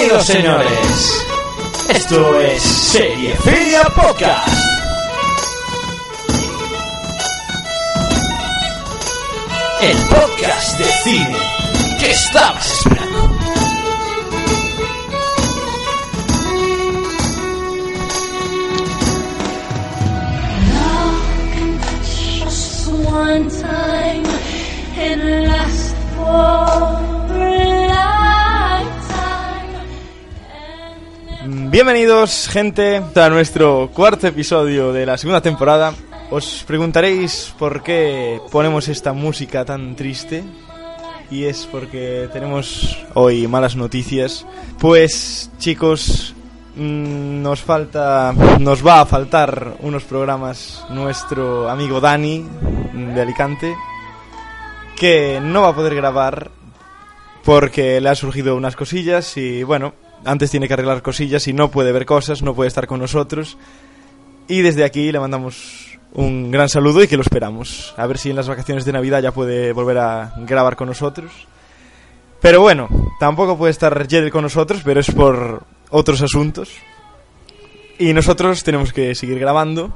Bienvenidos, señores. Esto es Serie Feria Podcast. El podcast de cine que estabas esperando. Bienvenidos, gente, a nuestro cuarto episodio de la segunda temporada. Os preguntaréis por qué ponemos esta música tan triste. Y es porque tenemos hoy malas noticias. Pues, chicos, mm, nos falta, nos va a faltar unos programas nuestro amigo Dani de Alicante, que no va a poder grabar porque le han surgido unas cosillas y bueno, antes tiene que arreglar cosillas y no puede ver cosas, no puede estar con nosotros. Y desde aquí le mandamos un gran saludo y que lo esperamos. A ver si en las vacaciones de Navidad ya puede volver a grabar con nosotros. Pero bueno, tampoco puede estar Jedel con nosotros, pero es por otros asuntos. Y nosotros tenemos que seguir grabando.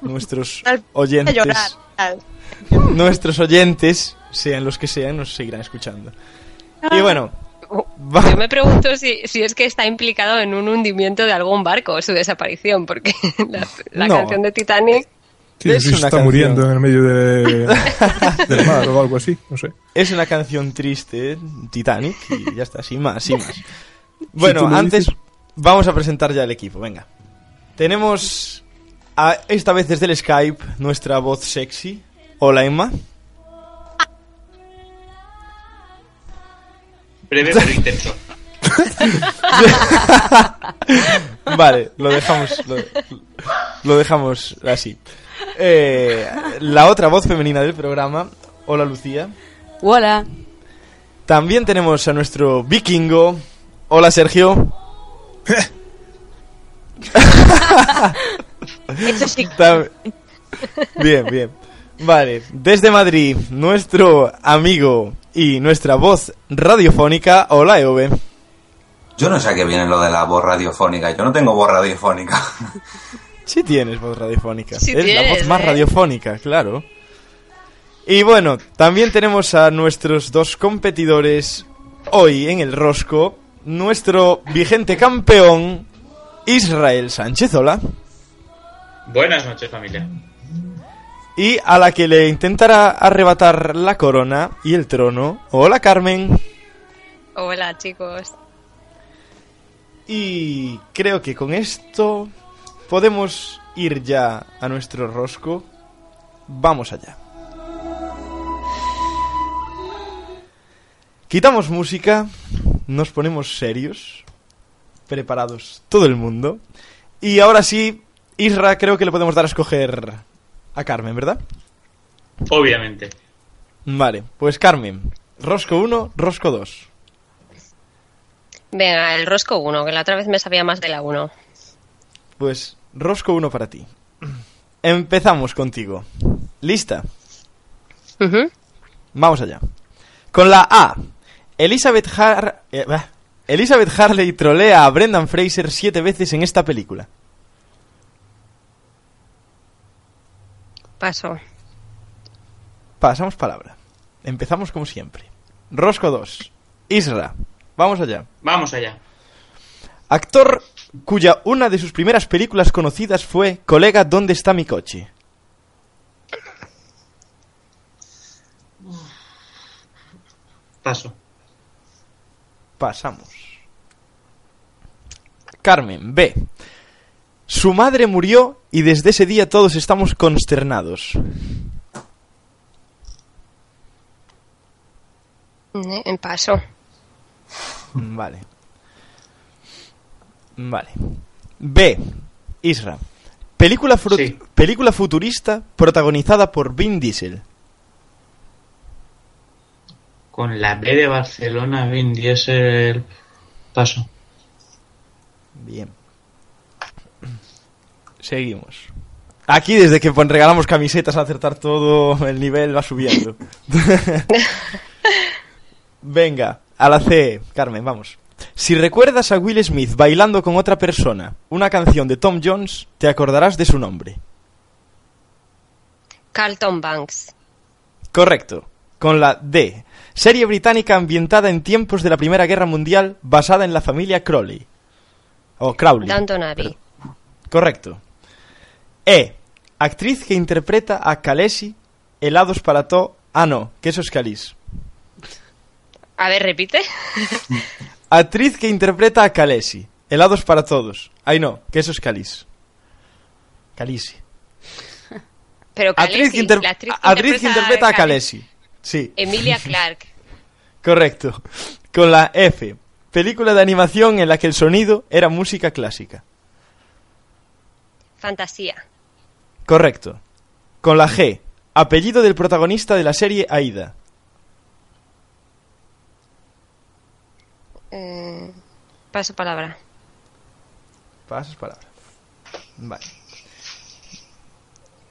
Nuestros oyentes nuestros oyentes, sean los que sean, nos seguirán escuchando. Y bueno, va- Yo me pregunto si, si es que está implicado en un hundimiento de algún barco, su desaparición, porque la, la No. canción de Titanic Sí, Es una está canción. muriendo en el medio de, del mar o algo así, no sé. es una canción triste, Titanic, y ya está, sin más, sin más. Bueno, antes dices. vamos a presentar ya el equipo, venga. Tenemos a, esta vez desde el Skype nuestra voz sexy. Hola Emma. Breve pero intenso. Vale, lo dejamos, lo, lo dejamos así. Eh, la otra voz femenina del programa. Hola Lucía. Hola. También tenemos a nuestro vikingo. Hola Sergio. Eso sí. Bien, bien. Vale, desde Madrid, nuestro amigo y nuestra voz radiofónica. Hola Eove. Yo no sé a qué viene lo de la voz radiofónica. Yo no tengo voz radiofónica. Sí tienes voz radiofónica. Sí es la voz más ¿eh? radiofónica, claro. Y bueno, también tenemos a nuestros dos competidores hoy en el Rosco. Nuestro vigente campeón, Israel Sánchez, hola. Buenas noches, familia. Y a la que le intentará arrebatar la corona y el trono. Hola Carmen. Hola, chicos. Y creo que con esto podemos ir ya a nuestro rosco. Vamos allá. Quitamos música, nos ponemos serios, preparados todo el mundo. Y ahora sí, Isra, creo que le podemos dar a escoger a Carmen, ¿verdad? Obviamente. Vale, pues Carmen, Rosco 1, Rosco 2. Venga, el rosco 1, que la otra vez me sabía más de la 1. Pues Rosco 1 para ti. Empezamos contigo. ¿Lista? Vamos allá. Con la A. Elizabeth, Har eh. Elizabeth Harley trolea a Brendan Fraser siete veces en esta película. Paso. Pasamos palabra. Empezamos como siempre. Rosco 2. Isra. Vamos allá. Vamos allá. Actor cuya una de sus primeras películas conocidas fue Colega, ¿dónde está mi coche? Paso. Pasamos. Carmen, B. Su madre murió y desde ese día todos estamos consternados. Eh, En paso. Vale. Vale. B. Isra. Película, fru- Sí. película futurista protagonizada por Vin Diesel. Con la B de Barcelona, Vin Diesel. Paso. Bien. Seguimos. Aquí, desde que pon- regalamos camisetas a acertar todo, el nivel va subiendo. Venga, a la C, Carmen, vamos. Si recuerdas a Will Smith bailando con otra persona una canción de Tom Jones, te acordarás de su nombre. Carlton Banks. Correcto. Con la D. Serie británica ambientada en tiempos de la Primera Guerra Mundial basada en la familia Crowley. O Crowley. Downton Abbey. Correcto. E. Actriz que interpreta a Khaleesi, helados para to... Ah, no, que eso es Khalees. A ver, repite. Actriz que interpreta a Khaleesi, helados para todos. Ay, no, que eso es Khalees. Khaleesi. Pero Actriz que, inter- la actriz que actriz que interpreta a. Khaleesi. Sí, Emilia Clarke. correcto. Con la F. Película de animación en la que el sonido era música clásica. Fantasía. Correcto. Con la G. Apellido del protagonista de la serie Aida. Eh, paso palabra. Pasas palabra. Vale.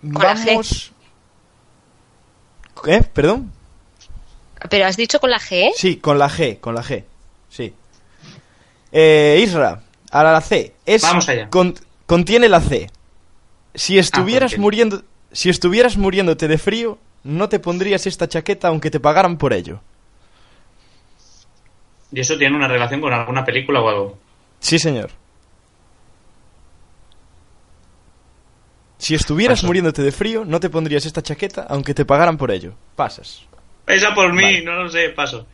Con la G. Vamos. ¿Eh? ¿Perdón? Pero has dicho con la G. Sí, con la G, con la G. Sí. Eh, Isra, ahora la C. Es Vamos allá. con- contiene la C. Si estuvieras contiene. muriendo, si estuvieras muriéndote de frío, no te pondrías esta chaqueta aunque te pagaran por ello. ¿Y eso tiene una relación con alguna película o algo? Sí, señor. Si estuvieras Paso. muriéndote de frío, no te pondrías esta chaqueta aunque te pagaran por ello. Pasas. Esa por mí, Vale. no lo sé, paso.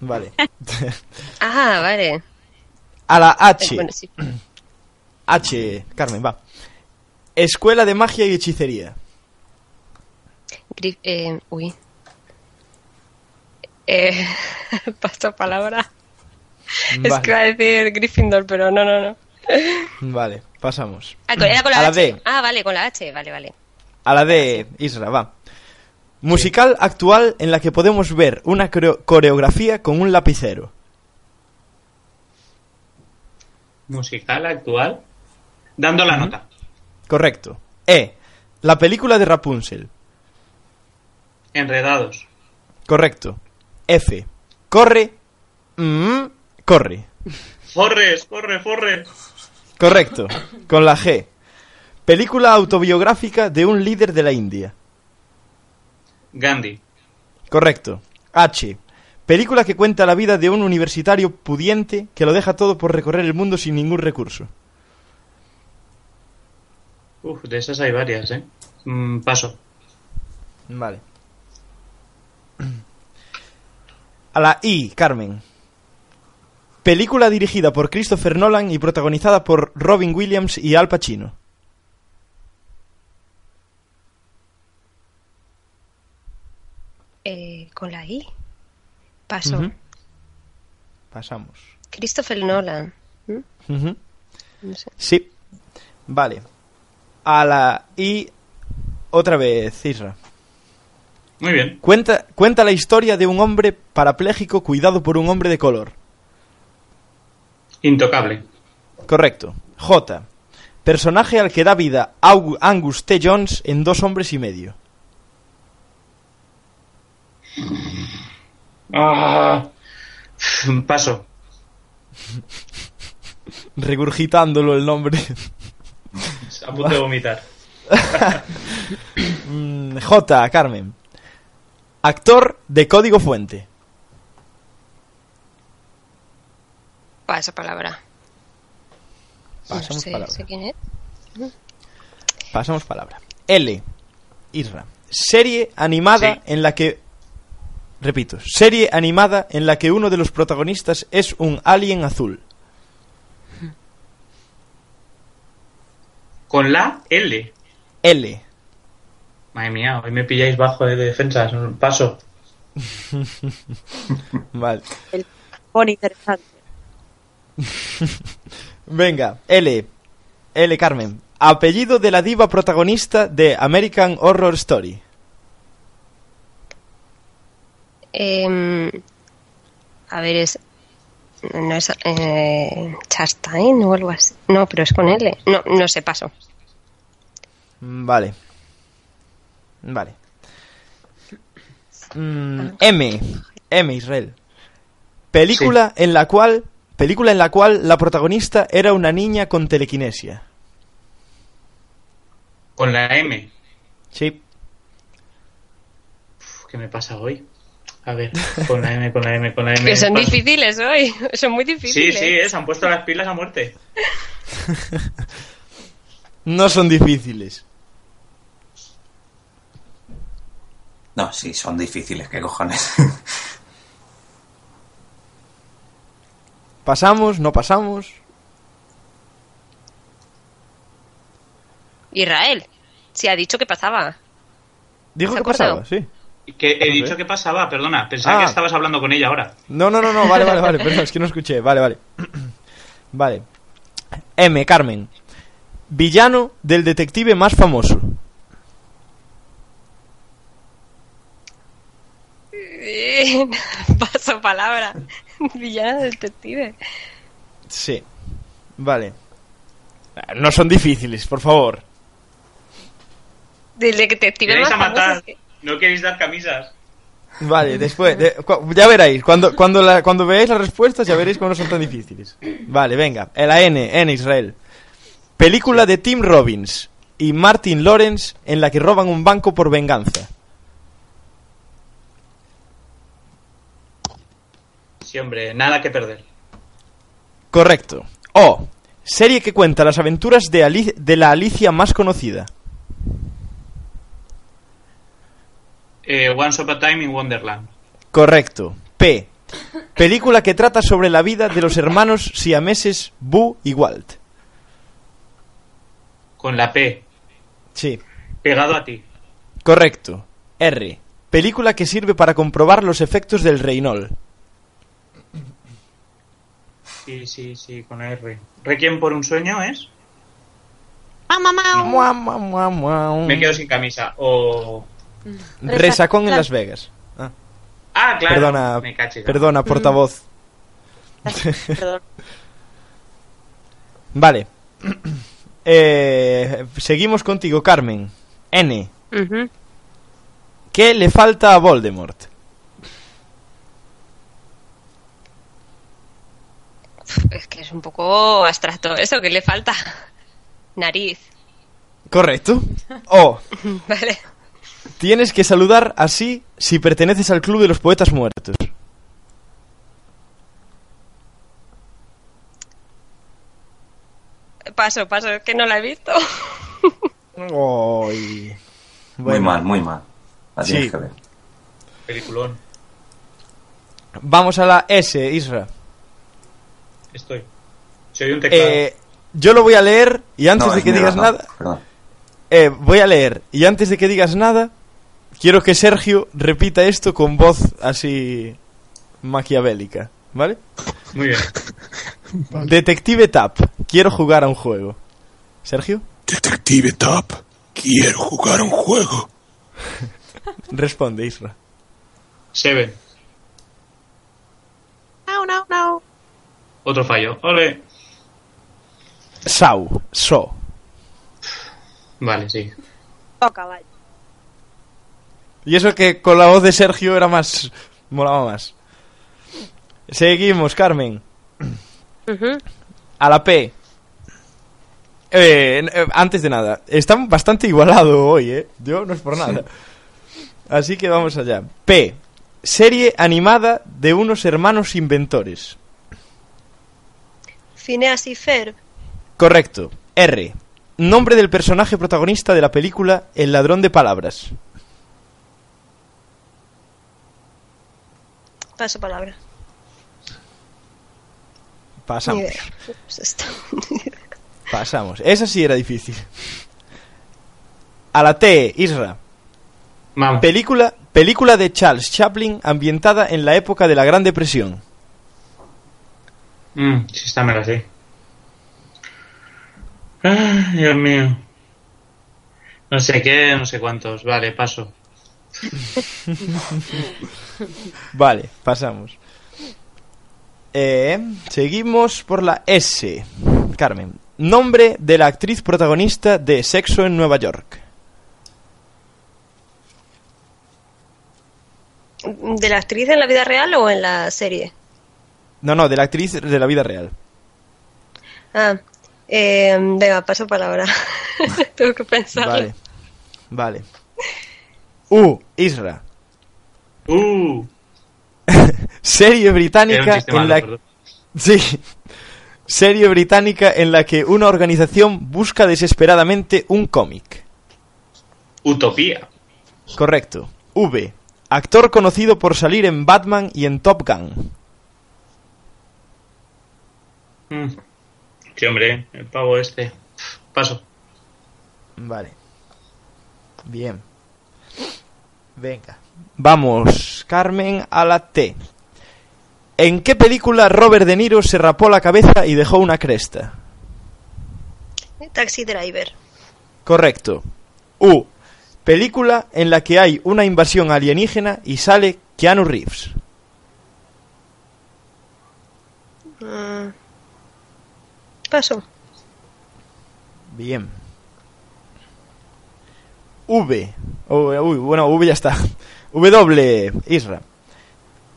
Vale. Ah, vale. A la Eh, H. Bueno, sí. H, Carmen, va. Escuela de magia y hechicería. Grif- eh, uy. Eh, paso palabra. Es que iba a decir Gryffindor, pero no, no, no. vale, pasamos. Ah, era con la, A la H. D. Ah, vale, con la H. Vale, vale. A la de Isra, va. Musical actual en la que podemos ver una coreo- coreografía con un lapicero. Musical actual. Dando la nota. Correcto. E. La película de Rapunzel. Enredados. Correcto. F. Corre. Mm, corre. Forres, corre, forre. Correcto. Con la G. Película autobiográfica de un líder de la India. Gandhi. Correcto. H. Película que cuenta la vida de un universitario pudiente que lo deja todo por recorrer el mundo sin ningún recurso. Uf, de esas hay varias, ¿eh? Mm, paso. Vale. A la I, Carmen. Película dirigida por Christopher Nolan y protagonizada por Robin Williams y Al Pacino. Eh, con la I. Paso. Pasamos. Christopher Nolan. ¿Mm? No sé. Sí. Vale. A la I, otra vez, Isra. Muy bien. Cuenta, cuenta la historia de un hombre parapléjico cuidado por un hombre de color. Intocable. Correcto. J. Personaje al que da vida Angus T. Jones en Dos Hombres y Medio. Ah. Paso. Regurgitándolo el nombre. A punto de vomitar. Mm, J. Carmen. Actor de Código Fuente. Paso palabra. Pasamos no sé, palabra. sé quién es. Pasamos palabra. L. Isra. Serie animada Sí. en la que... Repito. Serie animada en la que uno de los protagonistas es un alien azul. Con la L. L. Madre mía, hoy me pilláis bajo de defensas. Paso. Vale. Pone interesante. Venga, L. L. Carmen. Apellido de la diva protagonista de American Horror Story. Em, a ver, es. No es. Eh, Chastain o algo así. No, pero es con L. No, no sé, paso. Mm, Vale. Vale. Mm, M. M. Israel. Película en la cual película en la cual la protagonista era una niña con telequinesia. Con la M. Sí. Uf, ¿Qué me pasa hoy? A ver, con la M, con la M, con la M. Que son Paso. difíciles hoy. Son muy Sí, difíciles. sí, eh, se han puesto las pilas a muerte. No son difíciles. No, sí, son difíciles, ¿qué cojones? ¿Pasamos? ¿No pasamos? Israel. Sí, ha dicho que pasaba. Dijo ¿Se que acordado? pasaba, sí. Que he dicho que pasaba, perdona. Pensaba Ah. que estabas hablando con ella ahora. No, no, no, no, vale, vale, vale, perdón, es que no escuché, vale, vale. Vale. M, Carmen. Villano del detective más famoso. Bien. Paso palabra. Villana detective. Sí. Vale. Ah, No son difíciles, por favor. Del detective ¿Queréis más a famoso. matar? es que- ¿No queréis dar camisas? Vale, después, de- ya veréis, cuando, cuando, la- cuando veáis las respuestas ya veréis cómo no son tan difíciles. Vale, venga, la N, N Israel. Película de Tim Robbins y Martin Lawrence en la que roban un banco por venganza. Sí, hombre, nada que perder. Correcto. O, serie que cuenta las aventuras de, Ali- de la Alicia más conocida. Eh, Once Upon a Time in Wonderland. Correcto. P, película que trata sobre la vida de los hermanos siameses Boo y Walt. Con la P. Sí. Pegado a ti. Correcto. R. Película que sirve para comprobar los efectos del Reynol. Sí, sí, sí, con R. ¿Requiem por un sueño es? Me quedo sin camisa. O. Resacón en Las Vegas. Ah, Ah, claro. perdona, Me caché. perdona, portavoz. Perdón. Vale. Eh, seguimos contigo, Carmen. N. ¿Qué le falta a Voldemort? Es que es un poco abstracto eso, que le falta? Nariz. Correcto. O. Vale. Tienes que saludar así si perteneces al club de los poetas muertos. Paso, paso, es que no la he visto. Ay. Muy mal, muy mal. Tienes Sí. que ver. Peliculón. Vamos a la S, Isra. Estoy. Soy un teclado. Eh, yo lo voy a leer y antes No, de es que digas nada, Perdón. Eh, voy a leer y antes de que digas nada, quiero que Sergio repita esto con voz así maquiavélica, ¿vale? Muy bien. Detective Tap, quiero jugar a un juego. Sergio, Detective Top, quiero jugar a un juego. responde Isra. Seven. No, no, no. Otro fallo. Ole. Sau, So. Vale, sí. Oh, caballo. Y eso que con la voz de Sergio era más... molaba más. Seguimos, Carmen. A la P. Eh, eh, antes de nada, están bastante igualado hoy, ¿eh? Yo no es por nada. Así que vamos allá. P. Serie animada de unos hermanos inventores. Phineas y Ferb. Correcto. R. Nombre del personaje protagonista de la película El ladrón de palabras. Paso palabra. Ni Pasamos. idea. Pues. Pasamos. Esa sí era difícil. A la T, Isra. Vamos. Película, película de Charles Chaplin ambientada en la época de la Gran Depresión. Mm, sí, está me la sé. Ah, Dios mío. No sé qué, no sé cuántos. Vale, paso. Vale, pasamos. Eh, seguimos por la S. Carmen. Nombre de la actriz protagonista de Sexo en Nueva York. ¿De la actriz en la vida real o en la serie? No, no, de la actriz de la vida real. Ah, eh, venga, paso palabra. Tengo que pensar. Vale. Vale. U, Isra. Uh, Serie británica en malo, la perdón. Sí. Serie británica en la que una organización busca desesperadamente un cómic. Utopía. Correcto. V. Actor conocido por salir en Batman y en Top Gun. Mm. Sí, hombre, el pavo este. Paso. Vale. Bien. Venga. Vamos, Carmen, a la T. ¿En qué película Robert De Niro se rapó la cabeza y dejó una cresta? Taxi driver. Correcto. U. Película en la que hay una invasión alienígena y sale Keanu Reeves. Mm. Paso. Bien. V. Oh, uy, bueno, V ya está. W. Isra.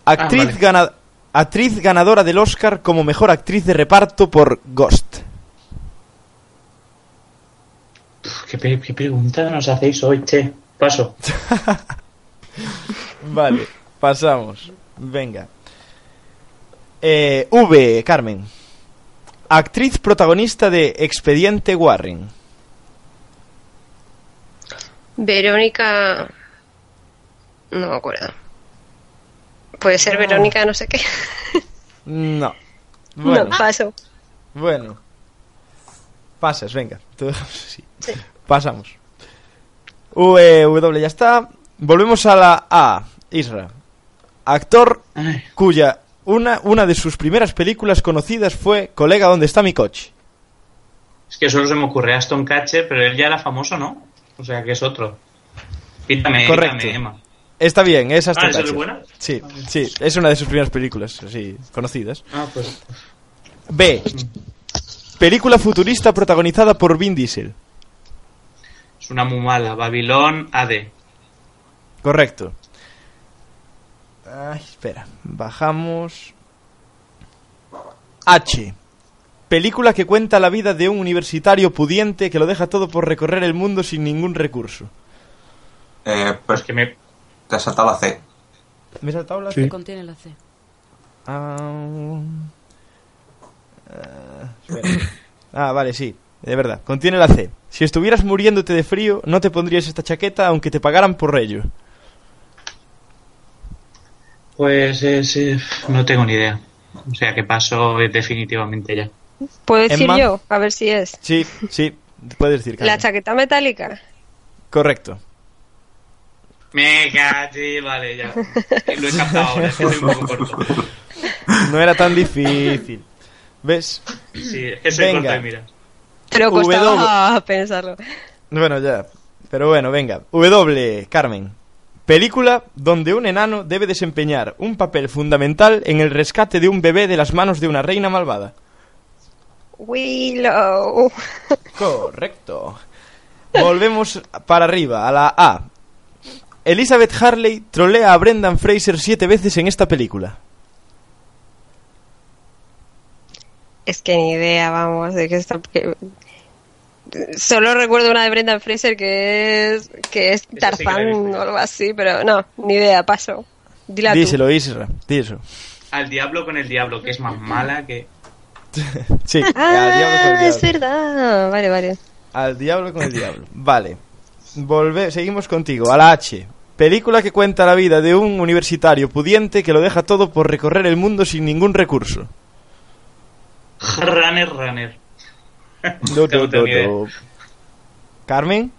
Actriz, vale. gana- actriz ganadora del Oscar como mejor actriz de reparto por Ghost. Uf, ¿Qué, pe- qué pregunta nos hacéis hoy, che? Paso. Vale, pasamos. Venga. Eh, v. Carmen. Actriz protagonista de Expediente Warren. Verónica. No me acuerdo. Puede ser. Verónica, no sé qué. No. Bueno, No, paso. bueno. Pasas, venga. Pasamos. W ya está. Volvemos a la A. Isra. Actor Ay, cuya una, una de sus primeras películas conocidas fue Colega, ¿dónde está mi coche? es que solo se me ocurre Aston Catcher, pero él ya era famoso, ¿no? O sea, que es otro. Correcto. Emma. Está bien, es Aston Ah, ¿esa es Catcher. buena? Sí, sí, es una de sus primeras películas, conocidas. Ah, pues. B. Película futurista protagonizada por Vin Diesel. Es una muy mala. Babilón AD. Correcto. Ay, espera, bajamos. H. Película que cuenta la vida de un universitario pudiente que lo deja todo por recorrer el mundo sin ningún recurso. Eh, Pues que me. te has saltado la C. ¿Me he saltado la Sí. Contiene la C. Ah, ah. Ah, vale, sí, de verdad. Contiene la C. Si estuvieras muriéndote de frío, no te pondrías esta chaqueta aunque te pagaran por ello. Pues es, eh, no tengo ni idea. O sea, que paso definitivamente ya. ¿Puedo decir Emma. yo? A ver si es. Sí, sí, puedes decir. La Carmen. chaqueta metálica. Correcto. Me caché, vale, ya. Lo he captado ahora, es que soy un poco corto. No era tan difícil. ¿Ves? Sí, es que soy Venga. corto de miras. Pero W. costaba pensarlo. Bueno, ya. Pero bueno, venga. W, Carmen. Película donde un enano debe desempeñar un papel fundamental en el rescate de un bebé de las manos de una reina malvada. Willow. Correcto. Volvemos para arriba, a la A. Elizabeth Harley trolea a Brendan Fraser siete veces en esta película. Es que ni idea, vamos, de qué está. Solo recuerdo una de Brendan Fraser que es que es sí que Tarzán o algo así, pero no, ni idea, paso. Dila tú. Díselo, Isra. Díselo. Al diablo con el diablo, que es más mala que. Sí, al diablo con el Ah, es diablo. verdad. Vale, vale. Al diablo con el diablo. Vale. Volve, seguimos contigo. A la H. Película que cuenta la vida de un universitario pudiente que lo deja todo por recorrer el mundo sin ningún recurso. Runner, runner. Ni idea. do. Carmen,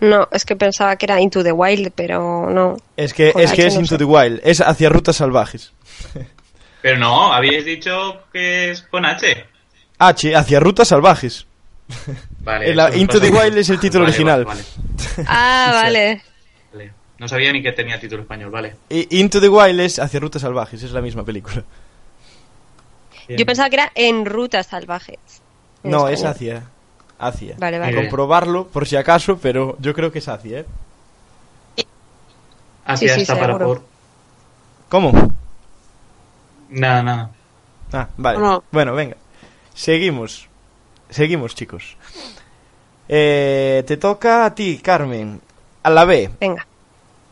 No, es que pensaba que era Into the Wild, pero no. es que, es, que es no Into sé. the Wild, es hacia rutas salvajes. Pero no, habíais dicho que es con H. H, hacia rutas salvajes. Vale. La- Into the. Wild es el título Vale, original. Vale, Ah, vale. vale. No sabía ni que tenía título español, vale. Y Into the Wild es hacia rutas salvajes, es la misma película. Bien. Yo pensaba que era En Rutas Salvajes. En No, es hacia. Hacia. Vale, A vale. comprobarlo por si acaso, pero yo creo que es hacia, ¿eh? Hacia Sí, sí, esta para por. ¿Cómo? Nada, nada. Ah, vale. No. Bueno, venga. Seguimos. Seguimos, chicos. Eh, te toca a ti, Carmen. A la B. Venga.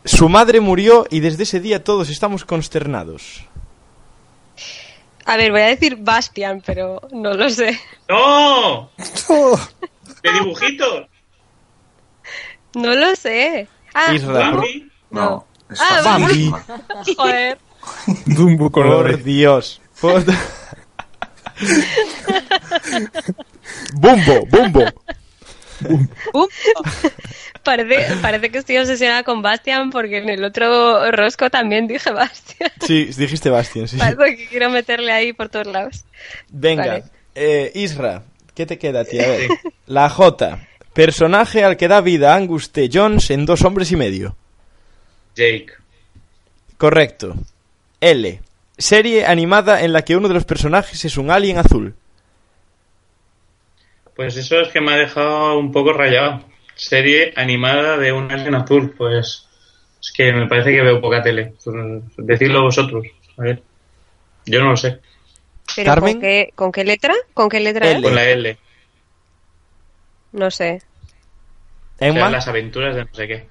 Su madre murió y desde ese día todos estamos consternados. A ver, voy a decir Bastian, pero no lo sé. ¡No! ¿De dibujitos? No lo sé. Ah, ¿Bambi? No, Ah, facilísima. joder. Dumbo por. Dios. Por- Bumbo, bumbo. Parece, parece que estoy obsesionada con Bastian porque en el otro rosco también dije Bastian. Sí, dijiste Bastian, sí. Parece que quiero meterle ahí por todos lados. Venga, Vale. eh, Isra, ¿qué te queda a ti? A ver. La J. Personaje al que da vida Angus T. Jones en Dos Hombres y Medio. Jake. Correcto. L. Serie animada en la que uno de los personajes es un alien azul. Pues eso es que me ha dejado un poco rayado. Serie animada de un alien azul. Pues es que me parece que veo poca tele. Decidlo vosotros. A ver. Yo no lo sé. Pero Carmen. ¿con qué, ¿con qué letra? ¿Con qué letra L. Con la L. No sé. O sea, las aventuras de no sé qué.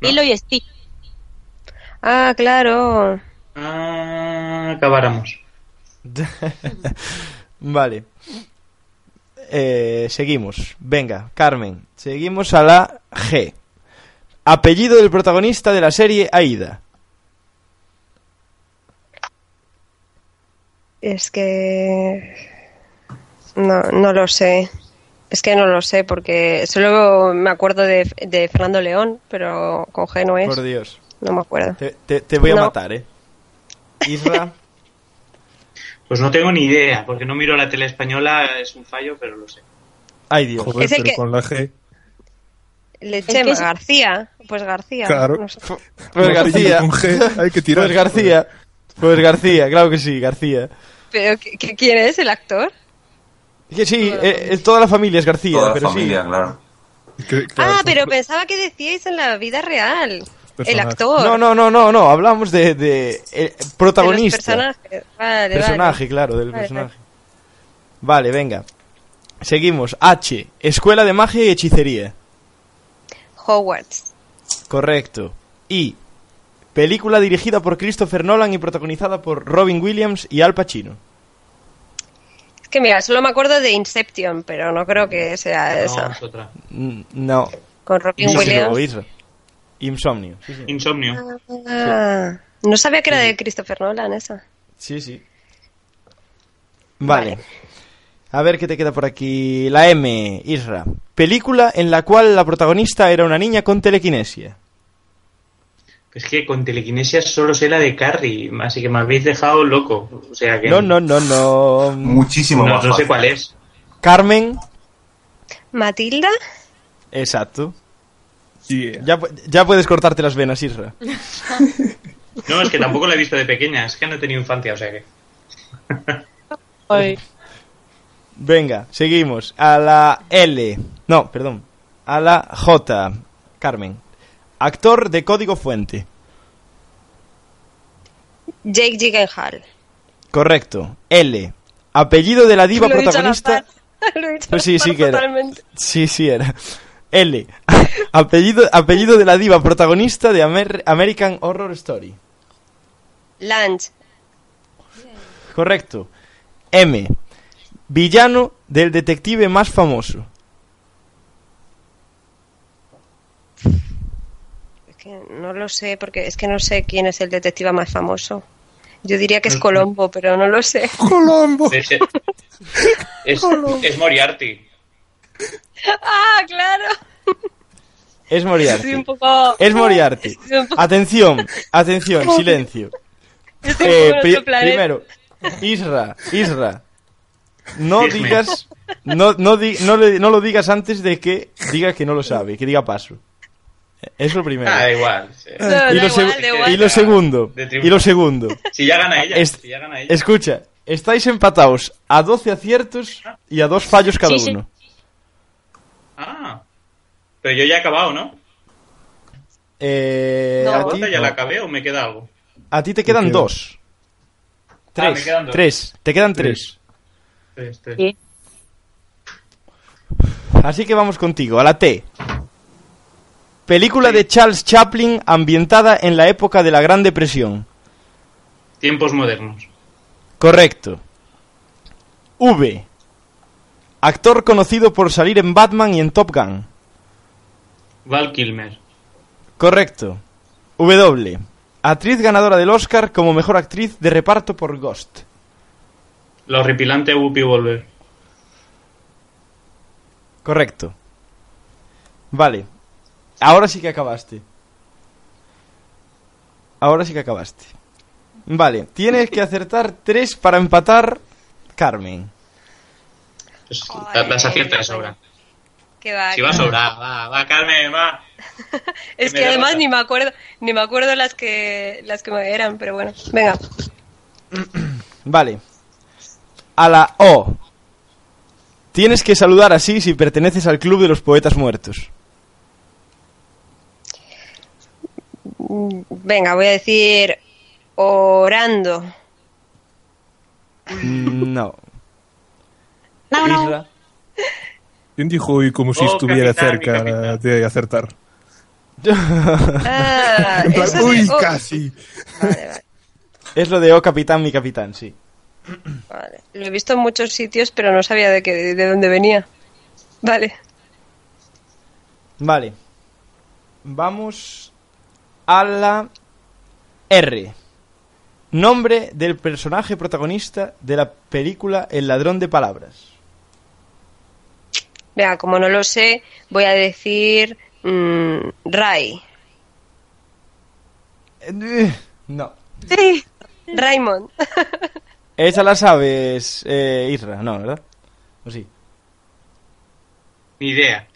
Lilo y Stitch. Ah, claro. Ah, acabáramos. vale. Eh, seguimos. Venga, Carmen. Seguimos a la G. Apellido del protagonista de la serie Aida. Es que... No, no lo sé. Es que no lo sé porque solo me acuerdo de, de Fernando León, pero con G no es. Por Dios. No me acuerdo. Te, te- te voy a No. matar, ¿eh? Isra. Pues no tengo ni idea, porque no miro la tele española, es un fallo, pero lo sé. Ay, Dios. Joder, Es el pero que- con la G. Lechema, es- García. Pues García. Claro. no sé. Pues García. Con G hay que tirar. Pues García. Pues García, claro que sí, García. ¿Pero ¿qué- qué- quién es el actor? Que sí, eh, eh, toda la familia es García, Toda la pero familia, sí. claro. Que- claro, ah, pero pensaba que decíais en la vida real. El Personaje. actor. No, no, no, no, no, hablamos de, de eh, de los protagonista. personajes. Vale, Personaje, vale. claro, del Vale, personaje. Vale, venga. Seguimos. H. Escuela de magia y hechicería. Hogwarts. Correcto. I. Película dirigida por Christopher Nolan y protagonizada por Robin Williams y Al Pacino. Es que mira, solo me acuerdo de Inception, pero no creo que sea No, esa. es otra. Mm, No. Con Robin Williams. Insomnio. Sí, sí. Insomnio. Ah, no sabía que era de Christopher Nolan esa. Sí, sí. Vale. A ver qué te queda por aquí. La M, Isra. Película en la cual la protagonista era una niña con telequinesia. Es que con telequinesia solo sé la de Carrie, así que me habéis dejado loco. O sea que. No, no, no, no. Muchísimo No, más no sé cuál es. Carmen. Matilda. Exacto. Yeah. Ya, ya puedes cortarte las venas, Isra. No, es que tampoco la he visto de pequeña, es que no he tenido infancia, o sea que. Venga, seguimos. A la L. No, perdón. A la J. Carmen. Actor de código fuente. Jake Gyllenhaal. Correcto. L. Apellido de la diva Lo he dicho al protagonista. azar. Lo he dicho Pues sí, sí que era. totalmente. Sí, sí era. L. apellido, apellido de la diva protagonista de Amer- American Horror Story. Lange. Correcto. M. Villano del detective más famoso. Es que no lo sé, porque es que no sé quién es el detective más famoso. Yo diría que es Colombo, pero no lo sé. Colombo. Es, es, es Moriarty. ¡Ah, claro! Es Moriarty. Estoy un poco... Es Moriarty. Un poco- Atención, atención, silencio. estoy Eh, un poco en pri- primero, Isra, Isra, no digas, no, no, di- no, le- no lo digas antes de que diga que no lo sabe, que diga paso. Es lo primero. Ah, da igual. sí. Y, da lo igual, da igual. y lo segundo, y lo segundo, Si ya gana ella, Es- si ya gana ella. escucha, estáis empatados a 12 aciertos y a dos fallos cada Sí, sí. uno. Ah. Pero yo ya he acabado, ¿no? Eh, ¿La a, ti, ronda ya la acabé o me queda algo? a ti te quedan dos. Tres. me quedan dos. Tres. Te quedan tres. Tres, tres. Sí. Así que vamos contigo, a la T. Película de Charles Chaplin ambientada en la época de la Gran Depresión. Tiempos modernos. Correcto. V. Actor conocido por salir en Batman y en Top Gun. Val Kilmer. Correcto. W. Actriz ganadora del Oscar como mejor actriz de reparto por Ghost. La horripilante Whoopi Wolver. Correcto. Vale. Ahora sí que acabaste. Ahora sí que acabaste. Vale. Tienes que acertar tres para empatar, Carmen. Ay, las acierta de sobra. Que va, Si que va a va. sobrar, va, va, Carmen, va. Es que además ni me acuerdo, ni me acuerdo las que las que me eran, pero bueno. Venga. Vale. A la O. Tienes que saludar así si perteneces al Club de los Poetas Muertos. Mm, Venga, voy a decir orando. Mm, No. No. ¿Quién dijo hoy como si Oh, estuviera capitán, cerca de acertar? Ah, En plan, uy, oh, casi. Vale, vale, Es lo de O capitán, mi capitán, sí. vale. Lo he visto en muchos sitios, pero no sabía de qué, de dónde venía. Vale. Vale. Vamos a la R. Nombre del personaje protagonista de la película El ladrón de palabras. Venga, como no lo sé, voy a decir mm, Ray. Eh, No. Sí. Raymond. Esa la sabes, eh, Isra, no, ¿verdad? ¿O sí? Ni idea.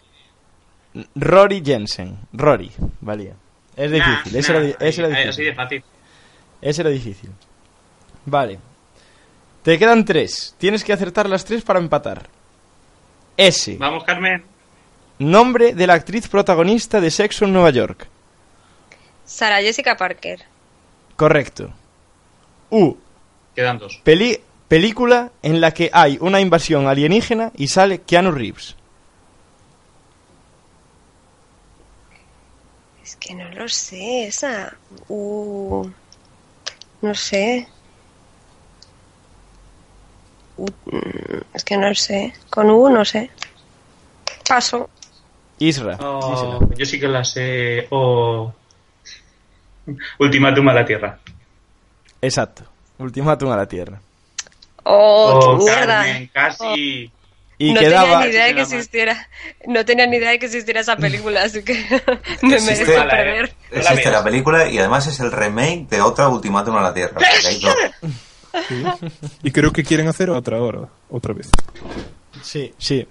Rory Jensen. Rory, valía. Es difícil, Nah, ese, nah, era, ese ahí- difícil. Así de fácil. Ese era difícil. Vale. Te quedan tres. Tienes que acertar las tres para empatar. S. Vamos, Carmen. Nombre de la actriz protagonista de Sexo en Nueva York. Sara Jessica Parker. Correcto. U. Quedan dos. Peli- película en la que hay una invasión alienígena y sale Keanu Reeves. Es que no lo sé, esa. Uh, no sé. Mm, es que no sé. Con U no sé. Paso. Isra. Oh, yo sí que la sé. Oh. Ultimátum a la Tierra. Exacto. Ultimátum a la Tierra. Oh, Oh, qué mierda. Carmen, casi. Y no quedaba... tenía ni idea de que existiera. No tenía ni idea de que existiera esa película, así que me Mala, perder. Existe la película y además es el remake de otra Ultimátum a la Tierra. Y creo que quieren hacer otra ahora, otra vez. Sí, sí.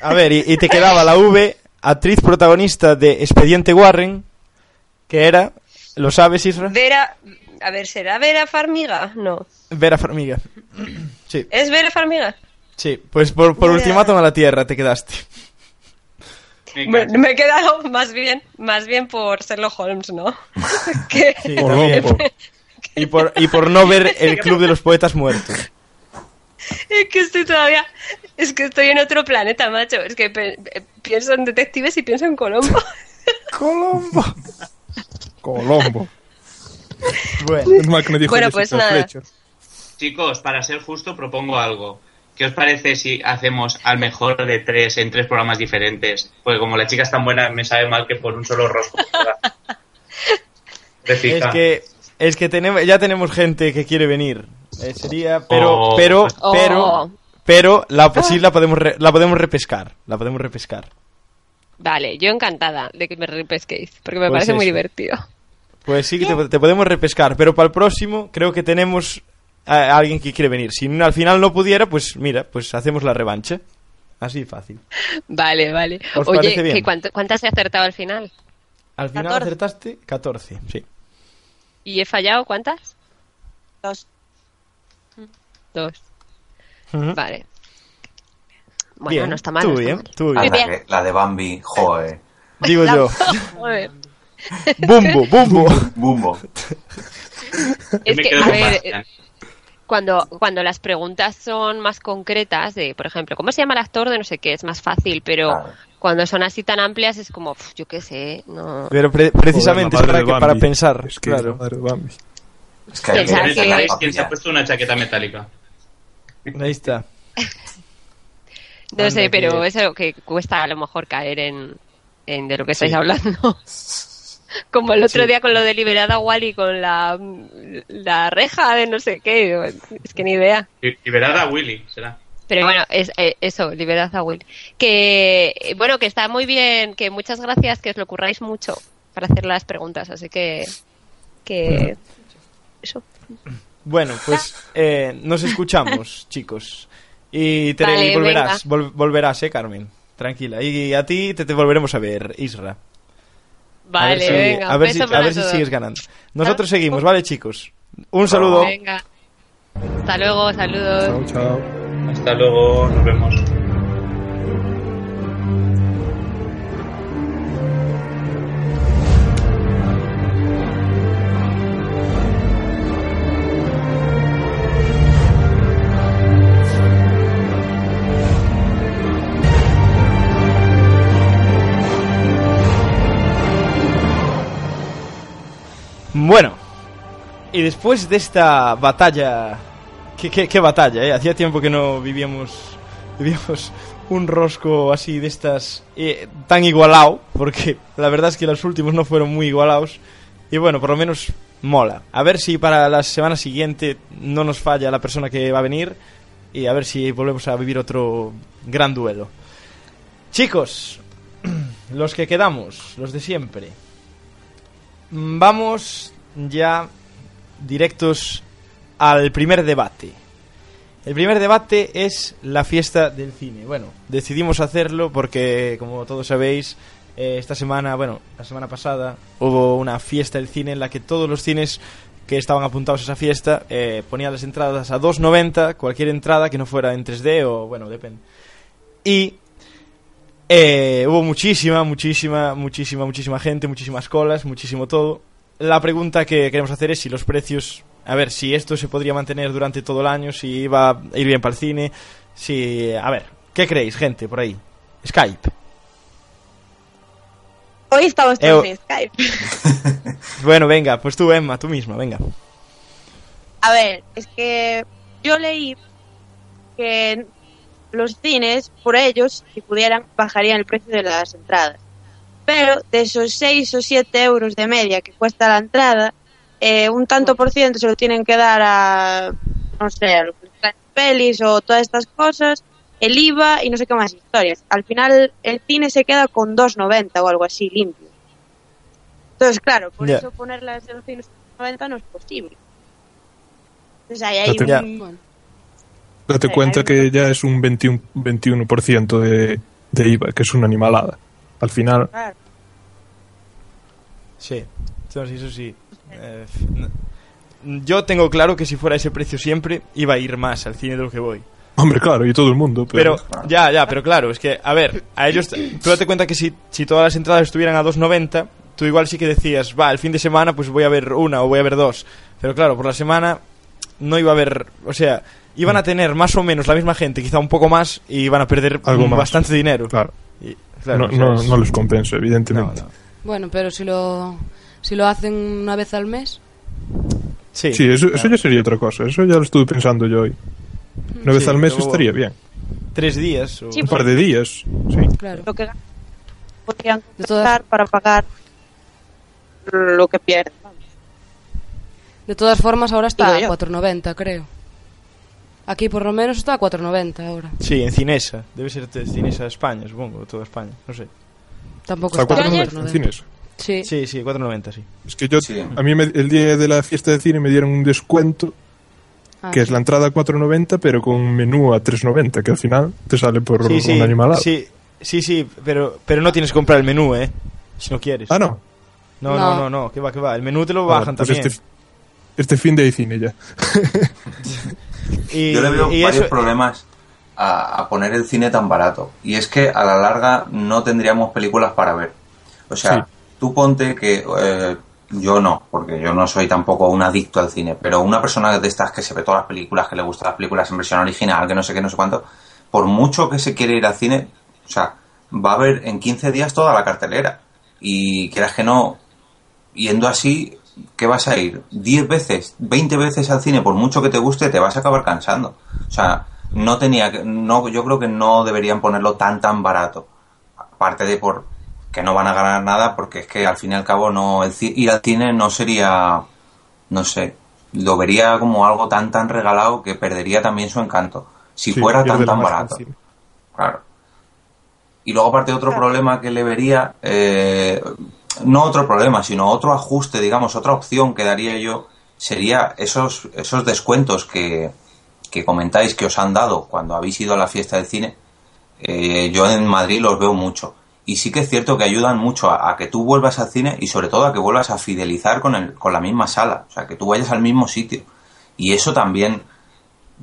A ver, y, y te quedaba la V, actriz protagonista de Expediente Warren, que era, ¿lo sabes, Isra? Vera. A ver, ¿será Vera Farmiga? No. Vera Farmiga. Sí, ¿Es Vera Farmiga? sí. Pues por, por. Ultimátum a la Tierra te quedaste. Me me he quedado más bien, más bien por Sherlock Holmes, ¿no? que, Sí, Por. Y por, y por no ver el Club de los Poetas Muertos. es que estoy todavía, es que estoy en otro planeta, macho. Es que pe- pienso en detectives y pienso en Colombo. Colombo. Colombo. Bueno, Es mal que me dijo Bueno, pues nada. Fletcher. Chicos, para ser justo, propongo algo. ¿Qué os parece si hacemos al mejor de tres en tres programas diferentes? Pues como la chica es tan buena, me sabe mal que por un solo rostro. es que, es que tenemos, ya tenemos gente que quiere venir. Eh, sería, pero, Oh. pero, Oh. pero, pero, la, sí la podemos, re- la podemos repescar. La podemos repescar. Vale, yo encantada de que me repesquéis, porque me Pues parece muy divertido. Pues sí que te, te podemos repescar, pero para el próximo creo que tenemos a, a alguien que quiere venir. Si no- al final no pudiera, pues mira, pues hacemos la revancha. Así fácil. Vale, vale. ¿Os Oye, ¿cuántas he acertado al final? Al final 14. acertaste 14, sí. ¿Y he fallado cuántas? Dos. Dos. Ujú. Vale. Bueno, bien, no está mal. tú no está bien, mal. tú bien. la, que- la de Bambi, joder. Digo yo. Joder. Bumbo, bumbo. Bumbo. Es que, a ver, Bastian. cuando, cuando las preguntas son más concretas, de, por ejemplo, ¿cómo se llama el actor de no sé qué? Es más fácil, pero Claro. Cuando son así tan amplias es como, "Uf, yo qué sé, no... Pero pre- precisamente es Joder, para, que- para pensar, Es que claro. Es que hay que que- la ¿Sabéis quién se ha puesto una chaqueta metálica? Ahí está. No Anda, sé, pero es algo que cuesta a lo mejor caer en, en de lo que estáis Sí. hablando. Como el otro Sí. día con lo de liberada Wally con la, la reja de no sé qué. Es que ni idea. Li- Liberada Willy, será. Pero bueno, es eh, eso, liberad a Will. Que, eh, bueno, que está muy bien, que muchas gracias, que os lo curráis mucho para hacer las preguntas, así que, que, eso. Bueno, pues eh, nos escuchamos, chicos. Y, te, Vale, y volverás, vol- volverás, eh, Carmen. Tranquila. Y a ti te, te volveremos a ver, Isra. A ver Vale, si- venga, a ver si, a ver si sigues ganando. Nosotros seguimos, ¿vale, chicos? Un saludo. Venga. Hasta luego, saludos. Chao, chao. Hasta luego, nos vemos. Bueno, y después de esta batalla... ¿Qué, batalla, eh? Hacía tiempo que no vivíamos, vivíamos un rosco así de estas eh, tan igualado, porque la verdad es que los últimos no fueron muy igualados. Y bueno, por lo menos mola. A ver si para la semana siguiente no nos falla la persona que va a venir y a ver si volvemos a vivir otro gran duelo. Chicos, los que quedamos, los de siempre. Mm, Vamos ya directos al primer debate. El primer debate es la fiesta del cine. Bueno, decidimos hacerlo porque, como todos sabéis, eh, esta semana, bueno, la semana pasada hubo una fiesta del cine en la que todos los cines que estaban apuntados a esa fiesta eh, ponían las entradas a 2.90, cualquier entrada que no fuera en 3D o, bueno, depende. Y eh, hubo muchísima, muchísima, muchísima, muchísima gente, muchísimas colas, muchísimo todo. La pregunta que queremos hacer es si los precios, a ver, si esto se podría mantener durante todo el año, si iba a ir bien para el cine, si, a ver, ¿qué creéis, gente, por ahí? Skype. Hoy estamos todos Eh, en Skype. Bueno, venga, pues tú, Emma, tú misma, venga. A ver, es que yo leí que los cines, por ellos, si pudieran, bajarían el precio de las entradas. Pero de esos 6 o 7 euros de media que cuesta la entrada, eh, un tanto por ciento se lo tienen que dar a, no sé, a los pelis o todas estas cosas, el IVA y no sé qué más historias. Al final el cine se queda con 2,90 o algo así limpio. Entonces, claro, por eso ponerlas en los cines a 90 no es posible. Entonces ahí hay Date- un... Bueno, Date Sí, cuenta hay que ya es un 21%, 21% de, de IVA, que es una animalada. Al final, Claro. Sí, eso sí, eso sí. Eh, yo tengo claro que si fuera ese precio siempre, iba a ir más al cine de lo que voy. hombre, claro, y todo el mundo, pero, Pero, ya, ya, pero claro, es que, a ver, a ellos, tú date cuenta que si, si todas las entradas estuvieran a 2.90, tú igual sí que decías, va, el fin de semana pues voy a ver una o voy a ver dos. Pero claro, por la semana no iba a haber, o sea, iban a tener más o menos la misma gente, quizá un poco más, y iban a perder Algo mm, más. bastante dinero. claro, Y, claro, no, o sea, no, no les compensa, no, evidentemente. no. bueno, pero si lo, si lo hacen una vez al mes, Sí, Sí, eso, eso claro. ya sería otra cosa, eso ya lo estuve pensando yo hoy. Una vez Sí, al mes estaría bien. Tres días. o- Sí, Un par de días, sí. claro. lo que podrían comprar para pagar lo que pierden. De todas formas, ahora está a Digo yo. 4.90, creo. Aquí por lo menos está a 4.90 ahora. Sí, en Cinesa. Debe ser de Cinesa España, supongo, toda España. No sé. Tampoco Está a está a 4.90 en 4.90. Sí. Sí, sí, 4.90, sí. Es que yo, Sí. a mí me- el día de la fiesta de cine me dieron un descuento, Ah, que es la entrada a 4.90, pero con un menú a 3.90, que al final te sale por Sí, sí, una animalada. sí, sí, sí, pero, pero no tienes que comprar el menú, ¿eh? Si no quieres. Ah, no. No, no, No. no, no, que va, que va. El menú te lo Ah, bajan pues también. Este, este fin de cine ya. Y, Yo le veo y varios eso, problemas a, a poner el cine tan barato. Y es que a la larga no tendríamos películas para ver. O sea, Sí. Tú ponte que, eh, Yo no, porque yo no soy tampoco un adicto al cine, pero una persona de estas que se ve todas las películas, que le gustan las películas en versión original, que no sé qué, no sé cuánto, por mucho que se quiere ir al cine, o sea, va a ver en 15 días toda la cartelera. Y quieras que no, yendo así, ¿qué vas a ir? 10 veces, 20 veces al cine, por mucho que te guste, te vas a acabar cansando. O sea, no tenía que, no, yo creo que no deberían ponerlo tan, tan barato. Aparte de por que no van a ganar nada, porque es que al fin y al cabo no, el, ir al cine no sería, no sé, lo vería como algo tan, tan regalado que perdería también su encanto. Si Sí, fuera tan, tan barato. Claro. Y luego, aparte, otro problema que le vería, eh, no otro problema, sino otro ajuste, digamos, otra opción que daría yo, sería esos, esos descuentos que, que comentáis que os han dado cuando habéis ido a la fiesta del cine. Eh, yo en Madrid los veo mucho. Y sí que es cierto que ayudan mucho a, que tú vuelvas al cine y sobre todo a que vuelvas a fidelizar con, el, con la misma sala. O sea, que tú vayas al mismo sitio. Y eso también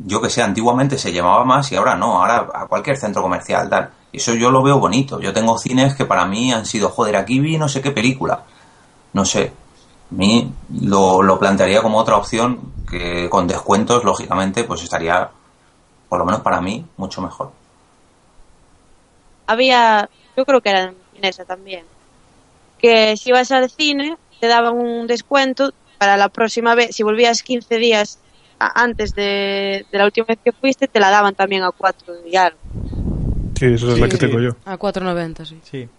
yo que sé, antiguamente se llamaba más y ahora no, ahora a cualquier centro comercial, tal. Eso yo lo veo bonito. Yo tengo cines que para mí han sido, joder, aquí vi no sé qué película. No sé. A mí lo, lo plantearía como otra opción que con descuentos, lógicamente, pues estaría, por lo menos para mí, mucho mejor. Había, yo creo que era en esa también, que si ibas al cine te daban un descuento para la próxima vez, si volvías 15 días antes de, de la última vez que fuiste, te la daban también a 4 y algo. Sí, esa es la que Sí. tengo yo. A 4.90, sí. Sí.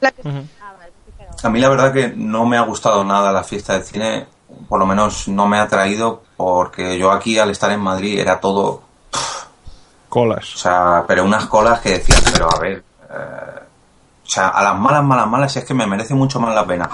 La que-. Ah, vale, sí que era. A mí la verdad que no me ha gustado nada la fiesta del cine, por lo menos no me ha traído, porque yo aquí al estar en Madrid era todo Colas. O sea, pero unas colas que decías, pero a ver, eh, o sea, a las malas, malas, malas es que me merece mucho más la pena.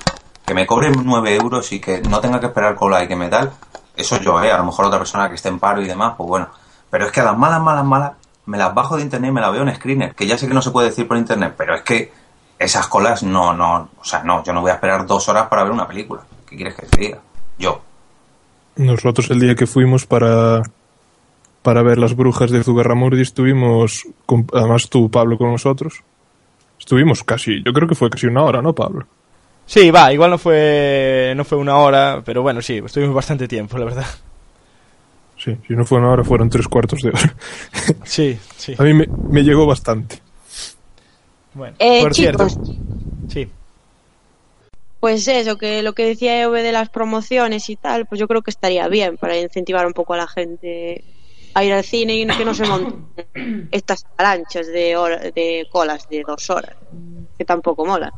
Que me cobren 9 euros y que no tenga que esperar cola y que me tal, eso yo, eh, a lo mejor otra persona que esté en paro y demás, pues bueno. Pero es que a las malas, malas, malas, me las bajo de internet y me las veo en screener, que ya sé que no se puede decir por internet, pero es que esas colas no, no, o sea, no, yo no voy a esperar dos horas para ver una película. ¿Qué quieres que te diga? Yo. Nosotros el día que fuimos para para ver las brujas de Zugarramurdi estuvimos, con- además tú, Pablo, con nosotros. Estuvimos casi, yo creo que fue casi una hora, ¿no, Pablo? Sí, va, igual no fue, no fue una hora, pero bueno, sí, estuvimos bastante tiempo, la verdad. Sí, si no fue una hora, fueron tres cuartos de hora. Sí, sí. A mí me, me llegó bastante. Bueno, Eh, por chicos, cierto. Sí. pues eso, que lo que decía Eve de las promociones y tal, pues yo creo que estaría bien para incentivar un poco a la gente a ir al cine y que no se monten estas avalanchas de, hora- de colas de dos horas, que tampoco molan.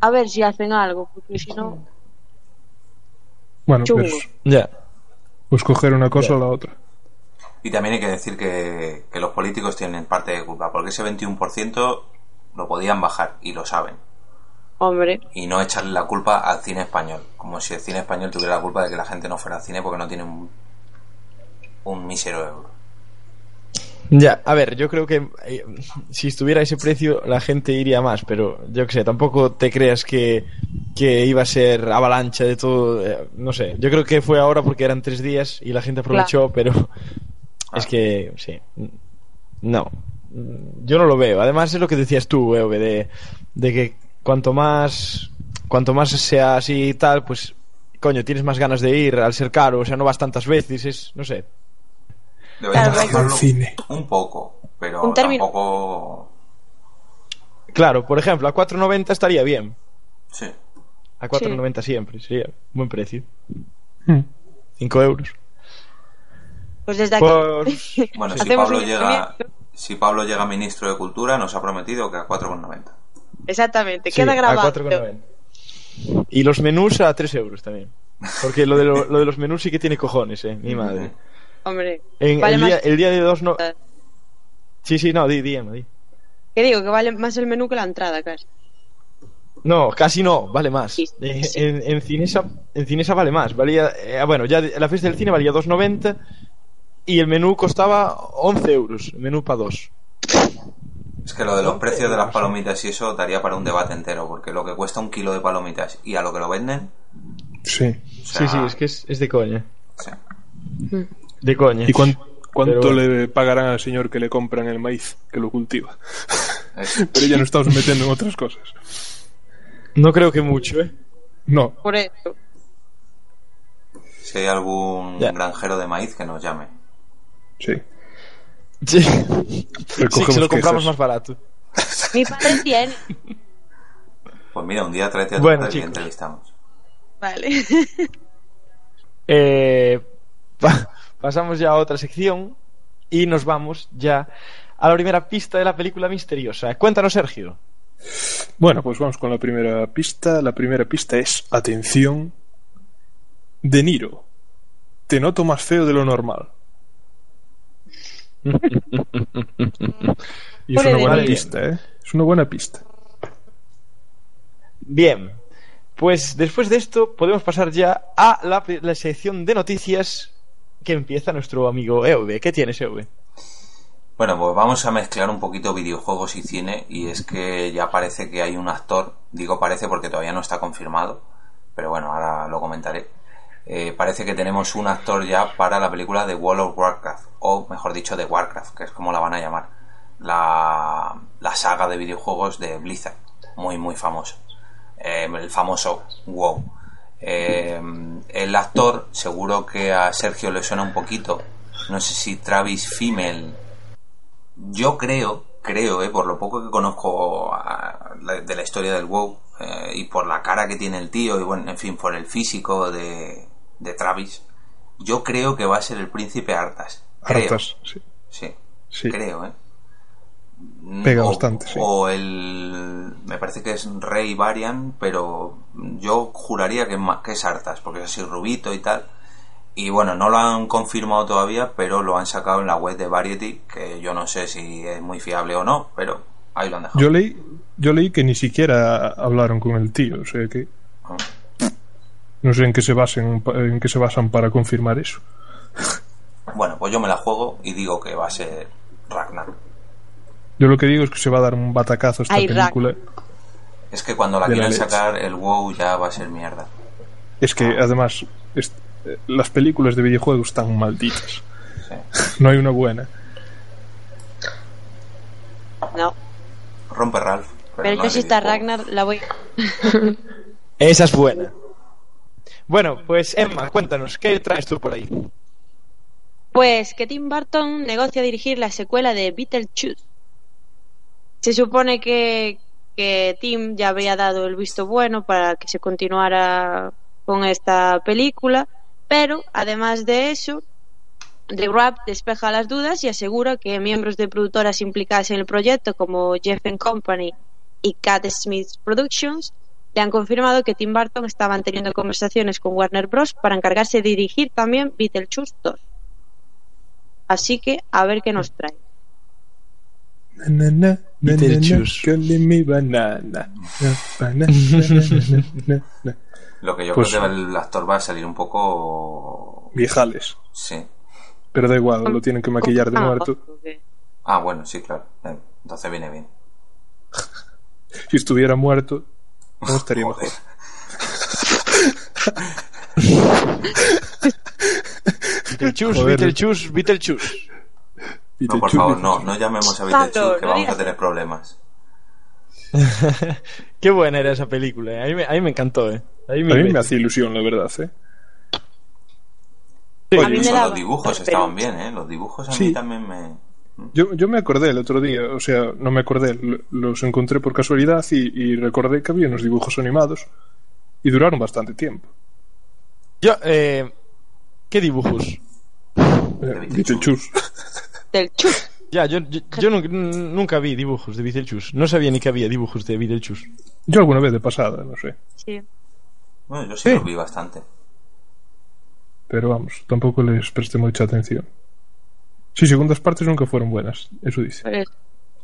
A ver si hacen algo, porque si no... Bueno, Chungo. pues, Ya. pues coger una cosa o la otra. Y también hay que decir que, que los políticos tienen parte de culpa, porque ese 21% lo podían bajar y lo saben. Hombre, Y no echarle la culpa al cine español, como si el cine español tuviera la culpa de que la gente no fuera al cine porque no tiene un, un mísero euro. Ya, a ver, yo creo que eh, si estuviera ese precio la gente iría más, pero yo que sé, tampoco te creas que, que iba a ser avalancha de todo, eh, no sé, yo creo que fue ahora porque eran tres días y la gente aprovechó, pero es que, sí, no, yo no lo veo, además es lo que decías tú, Eove, de, de que cuanto más, cuanto más sea así y tal, pues, coño, tienes más ganas de ir al ser caro, o sea, no vas tantas veces, es, no sé, Claro, cine. un poco, pero Un término- tampoco... Claro, por ejemplo, a 4.90 estaría bien. Sí. A 4.90 siempre, sería buen precio. Mm. 5 euros. pues desde aquí... Por... Bueno, si Pablo, un llega, si Pablo llega ministro de Cultura, nos ha prometido que a 4,90. Exactamente, Sí, queda a grabado. 4,90. Y los menús a 3 euros también. Porque lo de, lo, lo de los menús sí que tiene cojones, eh, mi madre. Hombre, En vale el, más... día, el día de dos no... Sí, sí, no, di, di, Emma, di. Que digo, que vale más el menú que la entrada, casi. No, casi no, vale más. Sí, Eh, sí. En, en, Cinesa, en Cinesa vale más. Valía, eh, bueno, ya la fiesta del cine valía 2,90 y el menú costaba 11 euros. El menú para dos. Es que lo de los precios de las palomitas y eso daría para un debate entero, porque lo que cuesta un kilo de palomitas y a lo que lo venden... Sí. o sea, Sí, sí, es que es, es de coña. o sea, De coña. ¿Y cuán- cuánto bueno. le pagarán al señor que le compran el maíz, que lo cultiva? es- Pero ya nos estamos metiendo en otras cosas. No creo que mucho, ¿eh? No, Por eso. Si hay algún Ya. granjero de maíz que nos llame. sí. Sí. Sí, se lo compramos más barato. Mi padre tiene. Pues mira, un día tráete a tu Bueno, padre y entrevistamos. Vale. Eh, pa- pasamos ya a otra sección y nos vamos ya a la primera pista de la película misteriosa. Cuéntanos, Sergio. Bueno, pues vamos con la primera pista. La primera pista es, atención, De Niro. Te noto más feo de lo normal. y es una buena pista, ¿eh? Es una buena pista. Bien, pues después de esto podemos pasar ya a la, la sección de noticias que empieza nuestro amigo EV. ¿Qué tienes, EV? Bueno, pues vamos a mezclar un poquito videojuegos y cine y es que ya parece que hay un actor, digo parece porque todavía no está confirmado, pero bueno, ahora lo comentaré. Eh, parece que tenemos un actor ya para la película de World of Warcraft, o mejor dicho, de Warcraft, que es como la van a llamar. La, la saga de videojuegos de Blizzard, muy, muy famoso. Eh, el famoso WoW. Eh, el actor, seguro que a Sergio le suena un poquito. No sé si Travis Fimmel yo creo, creo, por lo poco que conozco de la historia del WoW y por la cara que tiene el tío y bueno, en fin, por el físico de, de Travis, yo creo que va a ser el príncipe Artas. Creo. Hartas, sí. Sí, Sí. creo, ¿eh? Pega o, bastante, sí. O el. Me parece que es Rey Varian, pero yo juraría que que es Artas, porque es así rubito y tal. Y bueno, no lo han confirmado todavía, pero lo han sacado en la web de Variety, que yo no sé si es muy fiable o no, pero ahí lo han dejado. Yo leí, yo leí que ni siquiera hablaron con el tío, o sea que Ah. No sé en qué se basen, en qué se basan para confirmar eso. Bueno, pues yo me la juego y digo que va a ser Ragnar. Yo lo que digo es que se va a dar un batacazo esta Ay, Rack. película. Es que cuando la quieran sacar, el WoW ya va a ser mierda. Es que además es- eh, las películas de videojuegos están malditas. Sí. No hay una buena. No. Rompe Ralph. Pero, Pero yo si está. Ragnar, la voy. Esa es buena. Bueno, pues Emma, cuéntanos, ¿qué traes tú por ahí? Pues que Tim Burton negocia dirigir la secuela de Beetlejuice. Se supone que, que Tim ya había dado el visto bueno para que se continuara con esta película, pero además de eso, The Wrap despeja las dudas y asegura que miembros de productoras implicadas en el proyecto como Jeff Company y Cat Smith Productions le han confirmado que Tim Burton está manteniendo conversaciones con Warner Bros. para encargarse de dirigir también Beetlejuice 2. Así que a ver qué nos trae. Na, na, na. Lo que yo Pues- creo que el actor va a salir un poco. Viejales. Sí. Pero da igual, lo tienen que maquillar de muerto. Ah, bueno, sí, claro. Entonces viene bien. Si estuviera muerto, no estaría Joder. mejor. Beetlejuice. Beetlejuice, Beetlejuice. No, por favor, no, no llamemos a Beetlejuice que vamos a tener problemas. Qué buena era esa película, ¿eh? a, mí me, a mí me encantó. ¿eh? A mí A me, mí me hace ilusión, la verdad, ¿eh? Sí. A mí me los dibujos estaban bien, ¿eh? Los dibujos a Sí. mí también me... Yo, yo me acordé el otro día, o sea, no me acordé, lo- los encontré por casualidad y, y recordé que había unos dibujos animados y duraron bastante tiempo. Yo, eh, ¿Qué dibujos? Eh. Del chus. Ya, yo, yo, yo nu- nunca vi dibujos de Beetlejuice. No sabía ni que había dibujos de Beetlejuice. Yo alguna vez de pasada, no sé. Sí. Bueno, yo sí, Sí. los vi bastante. Pero vamos, tampoco les presté mucha atención. Sí, segundas partes nunca fueron buenas, eso dice. Pero es-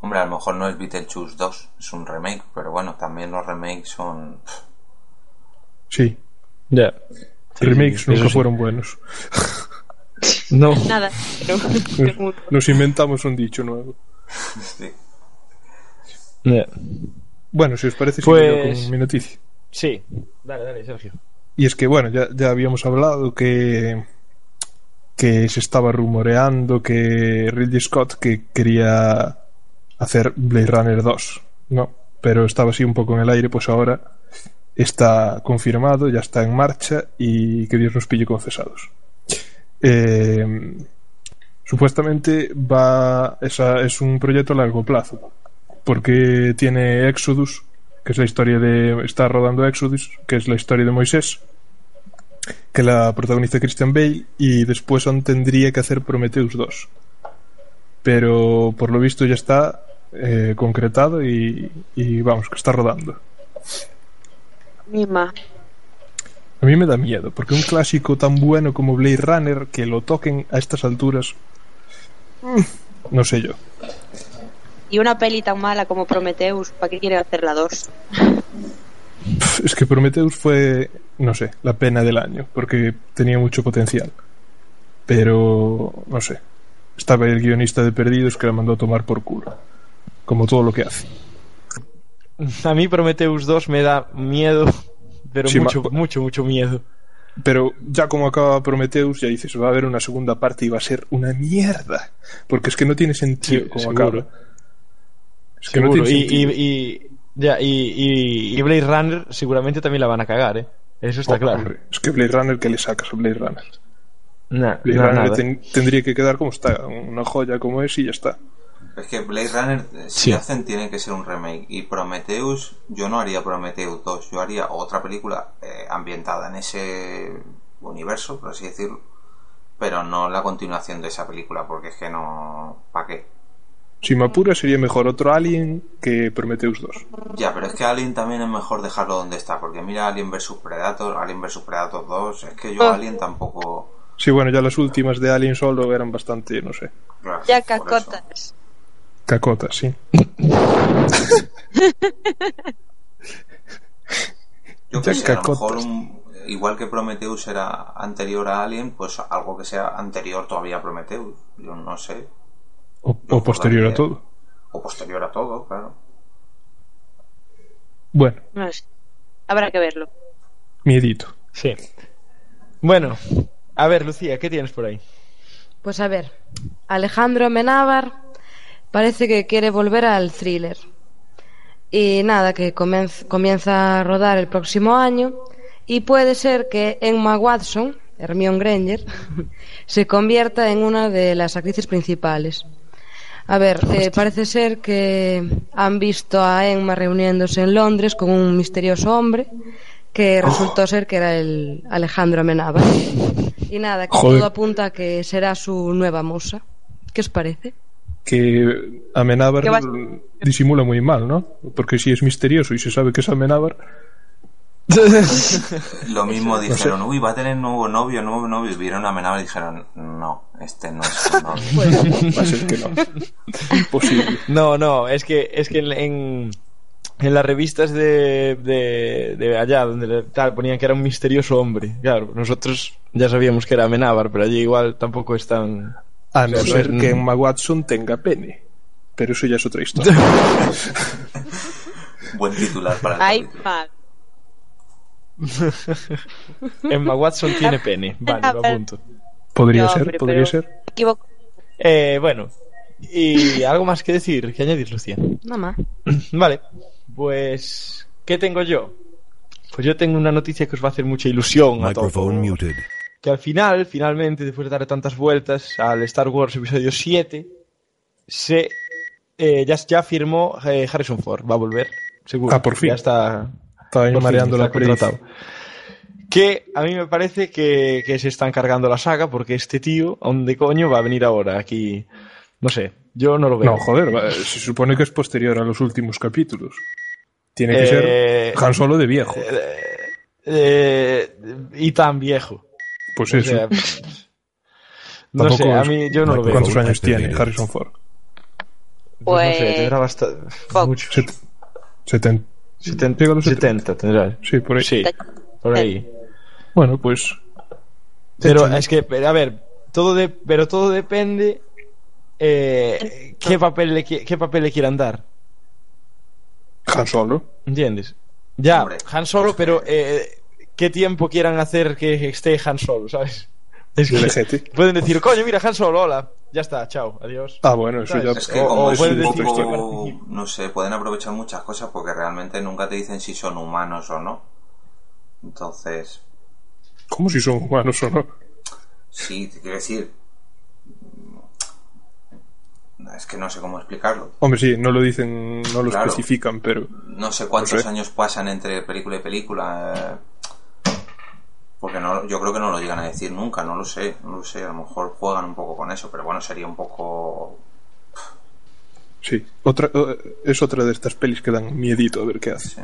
Hombre, a lo mejor no es Beetlejuice 2, es un remake, pero bueno, también los remakes son... Sí, Ya. remakes eso nunca sí. fueron buenos. No. nada. Pero, Nos inventamos un dicho nuevo. Sí. Ya. Bueno, si os parece, Pues- con mi noticia. Sí. Dale, dale, Sergio. Y es que, bueno, ya, ya habíamos hablado que, que se estaba rumoreando que Ridley Scott que quería hacer Blade Runner 2, ¿no? Pero estaba así un poco en el aire, pues ahora está confirmado, ya está en marcha y que Dios nos pille confesados. Eh, supuestamente va esa, es un proyecto a largo plazo porque tiene Exodus que es la historia de está rodando Exodus que es la historia de Moisés que la protagoniza Christian Bale y después aún tendría que hacer Prometheus 2 pero por lo visto ya está eh, concretado y, y vamos que está rodando Mima. a mí me da miedo porque un clásico tan bueno como Blade Runner que lo toquen a estas alturas mm, no sé yo Y una peli tan mala como Prometheus, ¿para qué quiere hacer la 2? Es que Prometheus fue, no sé, la pena del año, porque tenía mucho potencial. Pero, no sé, estaba el guionista de Perdidos que la mandó a tomar por culo, como todo lo que hace. A mí Prometheus 2 me da miedo, pero Sí, mucho, mucho, mucho miedo. Pero ya como acaba Prometheus, ya dices, va a haber una segunda parte y va a ser una mierda, porque es que no tiene sentido Sí, como seguro. acaba. Es que no Seguro. tiene y, sentido. y, y- ya, y, y, y Blade Runner seguramente también la van a cagar, ¿eh? Eso está Oh, claro. hombre, es que Blade Runner, ¿qué le sacas a Blade Runner? Nah, Blade no, Runner ten- tendría que quedar como está, una joya como es y ya está. Es que Blade Runner, eh, si Sí. hacen, tiene que ser un remake. Y Prometheus, yo no haría Prometheus 2, yo haría otra película eh, ambientada en ese universo, por así decirlo. Pero no la continuación de esa película, porque es que no. ¿Para qué? Si me apura sería mejor otro Alien que Prometheus 2. Ya, pero es que Alien también es mejor dejarlo donde está, porque mira Alien vs Predator, Alien vs Predator 2, es que yo Ah. Alien tampoco. Sí, bueno, ya las últimas de Alien solo eran bastante, no sé, Ya cacotas. cacotas, sí. Yo Ya que sé, a lo mejor un- igual que Prometheus era anterior a Alien, pues algo que sea anterior todavía a Prometheus. Yo no sé. O, No o posterior a todo. O posterior a todo, claro. Bueno, No sé. Habrá que verlo. miedito. Sí. Bueno, a ver, Lucía, ¿qué tienes por ahí? Pues a ver, Alejandro Amenábar parece que quiere volver al thriller. Y nada, que comienza a rodar el próximo año y puede ser que Emma Watson, Hermione Granger, se convierta en una de las actrices principales. A ver, eh, parece ser que han visto a Emma reuniéndose en Londres con un misterioso hombre que oh. resultó ser que era el Alejandro Amenábar. Y nada, que Joder. todo apunta a que será su nueva musa. ¿Qué os parece? Que Amenábar disimula muy mal, ¿no? Porque si es misterioso y se sabe que es Amenábar, Lo mismo dijeron, uy, va a tener nuevo novio, nuevo novio. Vieron a Menabra y dijeron, no, este no es su novio. va a ser que no. Imposible. No, no, es que, es que en, en, en las revistas de, de, de allá, donde le- tal, ponían que era un misterioso hombre. Claro, nosotros ya sabíamos que era Amenábar, pero allí igual tampoco es tan... A no O sea, ser no- que Emma Watson tenga pene. Pero eso ya es otra historia. Buen titular para el Ay. Emma Watson tiene pene. Vale, lo apunto. Podría No, ser, hombre, podría pero- ser. Me equivoco. Eh, bueno, y algo más que decir, que añadir, Lucía. Nada más. Vale, pues, ¿qué tengo yo? Pues yo tengo una noticia que os va a hacer mucha ilusión a todos. Microphone muted. Que al final, finalmente, después de darle tantas vueltas al Star Wars episodio 7, se eh, ya, ya firmó eh, Harrison Ford, va a volver, seguro. Ah, por fin. Ya está, Estaba ahí por fin, mareando la perdiz. contratado. Que a mí me parece que, que se están cargando la saga porque este tío, ¿a dónde coño va a venir ahora? Aquí, no sé, yo no lo veo. No, joder, se supone que es posterior a los últimos capítulos. Tiene que Eh, ser Han Solo de viejo. Eh, y tan viejo. Pues O eso. sea, no sé, a mí yo no lo veo. ¿Cuántos años tiene Harrison Ford? Pues no sé, Pues- tendrá bastante. Mucho. Set- seten- 70, Llega a los 70 tendrá. Sí, por ahí. Sí, por ahí. Bueno, pues Pero es que, pero, a ver, todo de, pero todo depende eh, qué papel le qué papel le quieran dar, Han Solo. ¿entiendes? Ya, Hombre. Han Solo, pero eh, qué tiempo quieran hacer que esté Han Solo, ¿sabes? Es que pueden decir, coño, mira Han Solo, hola, ya está, chao, adiós. Ah, bueno, eso ya. Es que como o es un decir poco, no sé, pueden aprovechar muchas cosas porque realmente nunca te dicen si son humanos o no. Entonces, ¿Cómo si son humanos o no? sí, te quiero decir. Es que no sé cómo explicarlo. Hombre, sí, no lo dicen, no lo Claro. especifican, pero No sé cuántos No sé. años pasan entre película y película. eh, Porque no, yo creo que no lo llegan a decir nunca, no lo sé, no lo sé. A lo mejor juegan un poco con eso, pero bueno, sería un poco. sí. Otra, es otra de estas pelis que dan miedito a ver qué hace. sí.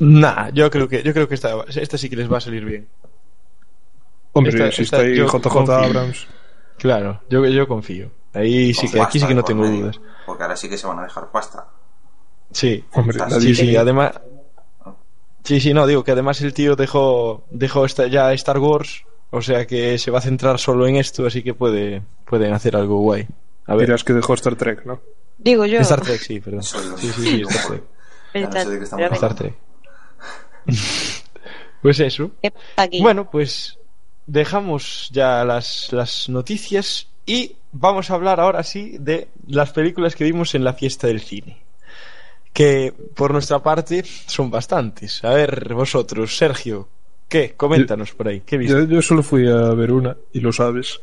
Nah, yo creo que yo creo que esta, esta sí que les va a salir bien. Hombre, Esta- si esta está ahí yo JJ confío. Abrams. Claro, yo, yo confío. Ahí sí que aquí sí que no tengo medio, dudas. Porque ahora sí que se van a dejar pasta. Sí, Hombre, Sí, sí, además. Sí, sí, no, digo que además el tío dejó, dejó esta, ya Star Wars, o sea que se va a centrar solo en esto, así que puede, pueden hacer algo guay. A ver, Dirás que dejó Star Trek, ¿no? Digo yo. Star Trek, sí, perdón. Soy un- Sí, sí, sí, Star Trek. No sé de qué estamos Pero- Star. Trek. Pues eso. Bueno, pues dejamos ya las, las noticias y vamos a hablar ahora sí de las películas que vimos en la fiesta del cine. Que por nuestra parte son bastantes. A ver, vosotros, Sergio, ¿qué? Coméntanos por ahí. ¿Qué viste? Yo, yo solo fui a ver una, y lo sabes,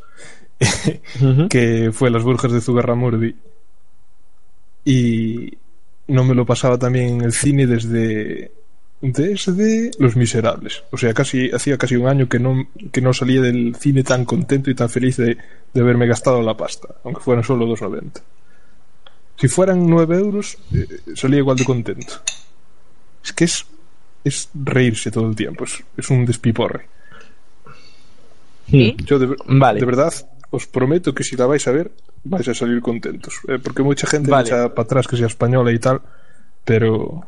que fue Las Burjas de Zugarramurdi. Y no me lo pasaba también en el cine desde desde Los Miserables. O sea, casi hacía casi un año que no, que no salía del cine tan contento y tan feliz de, de haberme gastado la pasta, aunque fueran solo 2,90. Si fueran 9 euros, eh, salía igual de contento. Es que es, es reírse todo el tiempo, es, es un despiporre. ¿Sí? Yo de, Vale. de verdad os prometo que si la vais a ver vais a salir contentos. Eh, porque mucha gente Vale. le echa para atrás que sea española y tal, pero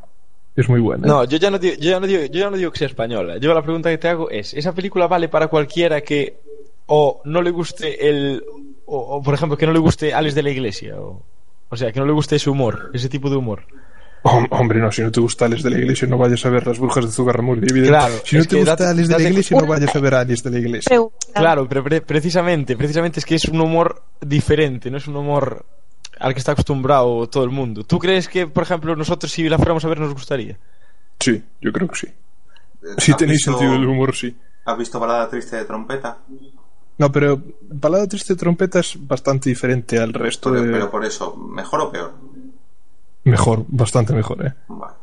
es muy buena. ¿eh? No, yo ya no, digo, yo, ya no digo, yo ya no digo que sea española. Yo la pregunta que te hago es, ¿esa película vale para cualquiera que o no le guste el... O, o, por ejemplo, que no le guste Alex de la Iglesia? O, o sea, que no le guste ese humor, ese tipo de humor. Hom- hombre, no, si no te gusta Alex de la Iglesia no vayas a ver las brujas de Zugarramurdi. Claro, si no te gusta date- Alex de la date- Iglesia no vayas a ver a Alex de la Iglesia. Claro, pero pre- precisamente, precisamente es que es un humor diferente, no es un humor al que está acostumbrado todo el mundo. ¿Tú crees que, por ejemplo, nosotros si la fuéramos a ver nos gustaría? Sí, yo creo que sí. Si ¿has tenéis visto- sentido del humor, sí. ¿Has visto Balada Triste de Trompeta? No, pero Balada Triste Trompeta es bastante diferente al resto Pero, de... pero por eso, ¿mejor o peor? Mejor, bastante mejor, ¿eh? Vale.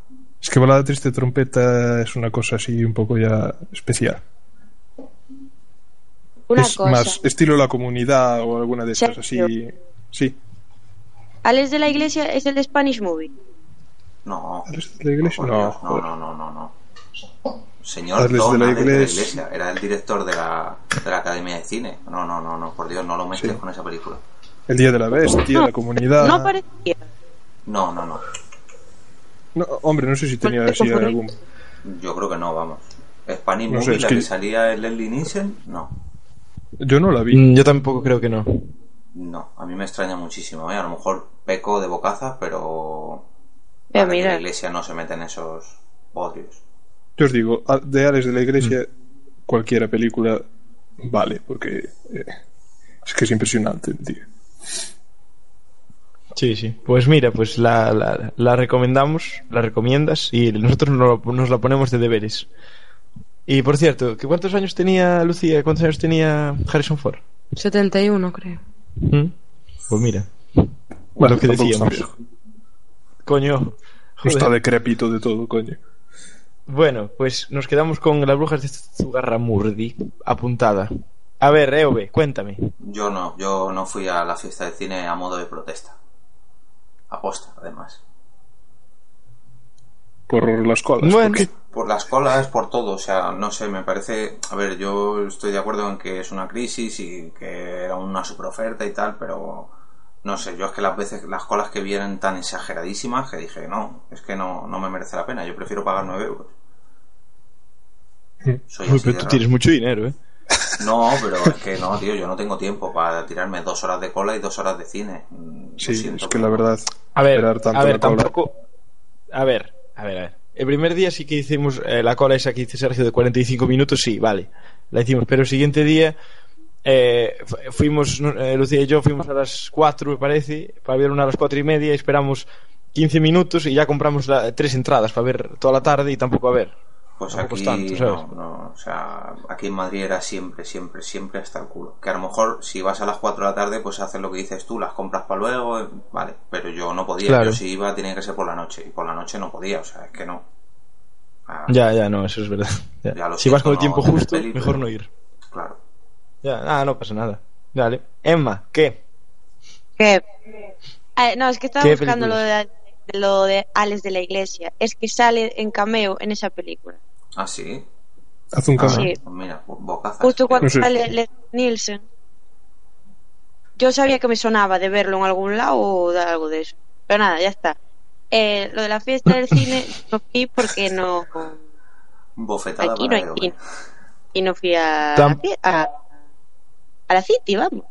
Es que Balada Triste Trompeta es una cosa así un poco ya especial. Una es cosa. más estilo La Comunidad o alguna de estas así. Sí. Alex de la Iglesia es el de Spanish Movie. No. ¿Alex de la Iglesia? No, Dios, no, no, no, no, no. Señor de Don la de la Iglesia. Era el director de la, de la Academia de Cine. No, no, no, no, por Dios, no lo mezcles Sí. con esa película. El Día de la Bestia, La Comunidad. No parecía. No, no, no. No, hombre, no sé si tenía así algún. Yo creo que no, vamos. Spanish No sé, Movie, es la que- que salía el Leslie Nielsen, no. Yo no la vi. Mm, Yo tampoco creo que no. No, a mí me extraña muchísimo. ¿eh? A lo mejor peco de bocaza, pero. Voy a Alex de mirar. la iglesia no se mete en esos odios. Yo os digo, de Alex de la Iglesia, Mm. cualquiera película vale, porque eh, es que es impresionante, tío. Sí, sí. Pues mira, pues la, la, la recomendamos, la recomiendas y nosotros nos, nos la ponemos de deberes. Y por cierto, ¿que ¿cuántos años tenía Lucía? ¿Cuántos años tenía Harrison Ford? 71, creo. ¿Mm? Pues mira, Bueno, lo que decíamos. Coño. Joder. está decrépito de todo, coño. Bueno, pues nos quedamos con las brujas de Zugarramurdi apuntada. A ver, Eove, cuéntame. Yo no, yo no fui a la fiesta de cine a modo de protesta. Aposta, además. Por las colas. Bueno. Por las colas, por todo, o sea, no sé, me parece... A ver, yo estoy de acuerdo en que es una crisis y que era una superoferta y tal, pero... No sé, yo es que las veces, las colas que vienen tan exageradísimas que dije, no, es que no, no me merece la pena, yo prefiero pagar 9 euros. Soy Uy, así pero tú raro. tienes mucho dinero, ¿eh? No, pero es que no, tío, yo no tengo tiempo para tirarme dos horas de cola y dos horas de cine. Mm, lo Sí, siento, es que la verdad. A ver, a ver, tampoco. A ver, a ver, a ver. El primer día sí que hicimos eh, la cola esa que dice Sergio de 45 minutos, sí, vale. La hicimos, pero el siguiente día eh, fu- fuimos, eh, Lucía y yo fuimos a las 4, me parece, para ver una a las 4 y media, esperamos 15 minutos y ya compramos la- tres entradas para ver toda la tarde y tampoco a ver. Pues aquí es tanto, ¿sabes? no, no, o sea, aquí en Madrid era siempre, siempre, siempre hasta el culo. Que a lo mejor si vas a las 4 de la tarde, pues haces lo que dices tú, las compras para luego, eh, vale, pero yo no podía, Claro. yo si iba tenía que ser por la noche, y por la noche no podía, o sea, es que no. Ah, Ya, ya, no, eso es verdad. Ya. Si vas con el tiempo justo, peli, mejor pero- no ir. Claro. Ya, ah, no pasa nada. Dale. Emma, ¿qué? ¿Qué? Ah, no, es que estaba ¿Qué buscando lo películas? de lo de Alex de la Iglesia. Es que sale en cameo en esa película. Ah, sí. Haz un Ah, cambio. Sí. pues mira, bo- bocazas. Justo cuando sale Leslie Nielsen. Yo sabía que me sonaba de verlo en algún lado o de algo de eso. Pero nada, ya está. Eh, lo de la fiesta del cine no fui porque no. Bofetada Aquí no hay cine. Y no fui a, Tam- a, a la City, vamos.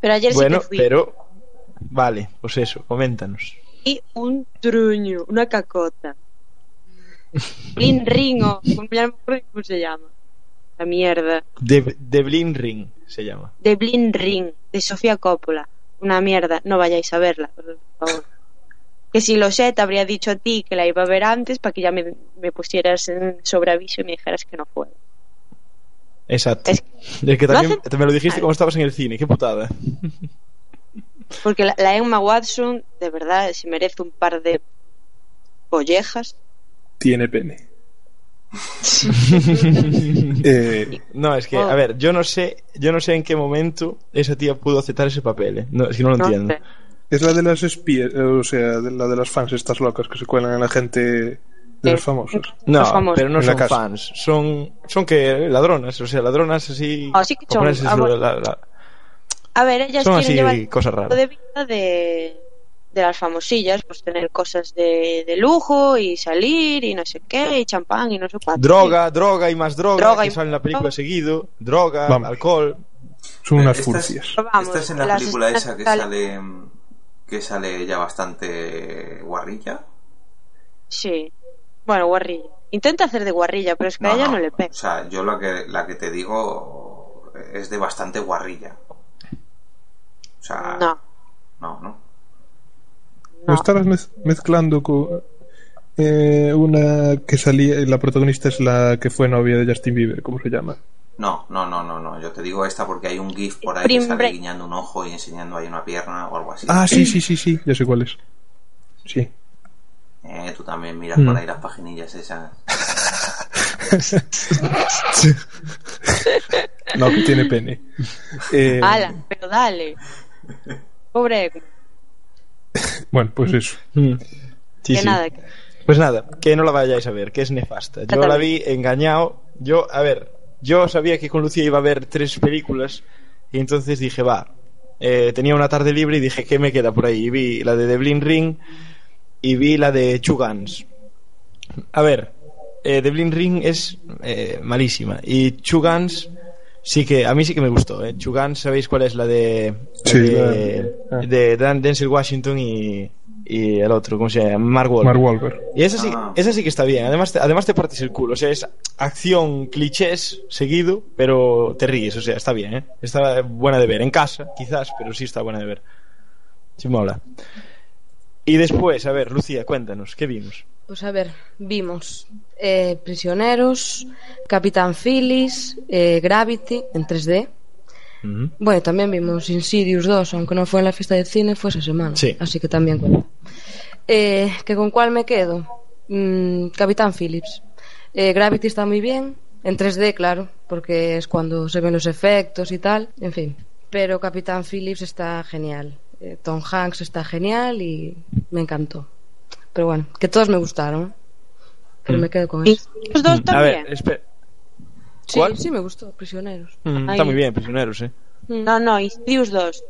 Pero ayer Bueno, sí que fui. pero... Vale, pues eso, coméntanos. Y un truño, una cacota. Blin Ringo, como ya no me acuerdo cómo se llama. La mierda. De, de Blin Ring se llama. De Blin Ring, de Sofía Coppola. Una mierda, no vayáis a verla, por favor. Que si lo sé, te habría dicho a ti que la iba a ver antes para que ya me, me pusieras en sobreaviso y me dijeras que no fue. Exacto. Es- Es que lo también hacen- me lo dijiste cuando estabas en el cine, qué putada. Porque la, la Emma Watson, de verdad, se merece un par de collejas. Tiene pene. Eh, No, es que, Oh. a ver, yo no sé, yo no sé en qué momento esa tía pudo aceptar ese papel, ¿eh? No, es que no lo No entiendo. sé. es la de las espías, eh, o sea, de la de las fans estas locas que se cuelan en la gente de los Sí. famosos. No, Los famosos. pero no son casa. fans, son, son que ladronas, o sea, ladronas así. Ah, sí que son, ponerse ah, sobre bueno. la- la- A ver, ellas son quieren así llevar cosas raras. de vida de, de las famosillas, pues tener cosas de, de lujo y salir y no sé qué, y champán y no sé cuánto. Droga, droga y más droga, Droga que y sale en la película droga. seguido, droga, Vamos. alcohol. Son unas furcias. Esta es en la película esa que sale- sale que sale ya bastante guarrilla. Sí. Bueno, guarrilla. Intenta hacer de guarrilla, pero es que a ella no le pega. O sea, yo la que, la que te digo es de bastante guarrilla. O sea, No, no, no. ¿No no. estarás mez- mezclando con eh, una que salía, la protagonista es la que fue novia de Justin Bieber, ¿cómo se llama? No, no, no, no, no. Yo te digo esta porque hay un GIF por ahí que Spring sale Break. guiñando un ojo y enseñando ahí una pierna o algo así. Ah, sí, sí, sí, sí, ya sé cuál es. Sí. Eh, tú también miras Mm. por ahí las paginillas esas. No, que tiene pene. Eh, Ala, pero dale. Pobre. Bueno, pues eso. Mm. Sí, que sí. nada. que- Pues nada, que no la vayáis a ver, que es nefasta. Yo Totalmente. la vi engañado. Yo, a ver, yo sabía que con Lucía iba a ver tres películas y entonces dije, va. eh, tenía una tarde libre y dije, ¿qué me queda por ahí? Y vi la de The Blin Ring y vi la de Chugans. A ver, eh, The Blin Ring es eh, malísima y Chugans sí que, a mí sí que me gustó. Eh. Chugans, ¿sabéis cuál es? La de, la Sí, de, la- ah. de Dan- Denzel Washington y, y el otro, ¿cómo se llama? Mark Wahlberg. Mark Wahlberg. Y esa sí, Ah. esa sí que está bien. Además te, además te partes el culo. O sea, es acción clichés seguido, pero te ríes. O sea, está bien, ¿eh? Está buena de ver. En casa, quizás, pero sí está buena de ver. Sí mola. Y después, a ver, Lucía, cuéntanos, ¿qué vimos? Pues a ver, vimos eh, Prisioneros, Capitán Phillips, eh, Gravity en 3D. Ujú. Bueno, también vimos Insidious 2, aunque no fue en la fiesta de cine, fue esa semana. Sí. Así que también cuenta. Eh, ¿que ¿Con cuál me quedo? Mm, Capitán Phillips. Eh, Gravity está muy bien, en 3D, claro, porque es cuando se ven los efectos y tal, en fin. Pero Capitán Phillips está genial. Eh, Tom Hanks está genial y me encantó. Pero bueno, que todos me gustaron. Pero Mm. me quedo con ¿Y eso. los dos A también? ver, espera. Sí, ¿cuál? sí me gustó, Prisioneros. Mm, está muy bien, prisioneros, ¿eh? No, no, Insidious 2.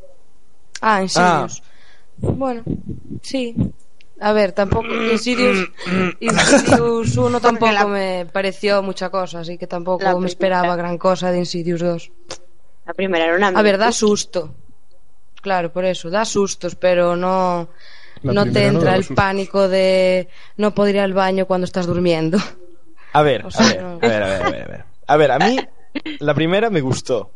Ah, Insidious. Bueno, sí. A ver, tampoco Insidious, Insidious 1 tampoco la- me pareció mucha cosa, así que tampoco La me esperaba gran cosa de Insidious 2. La primera era una A ver, da susto. Claro, por eso, da sustos, pero no no te no entra el sustos. pánico de no poder ir al baño cuando estás durmiendo. A ver, O a ver, no. a ver, a ver, a ver, a ver. A ver, a mí la primera me gustó.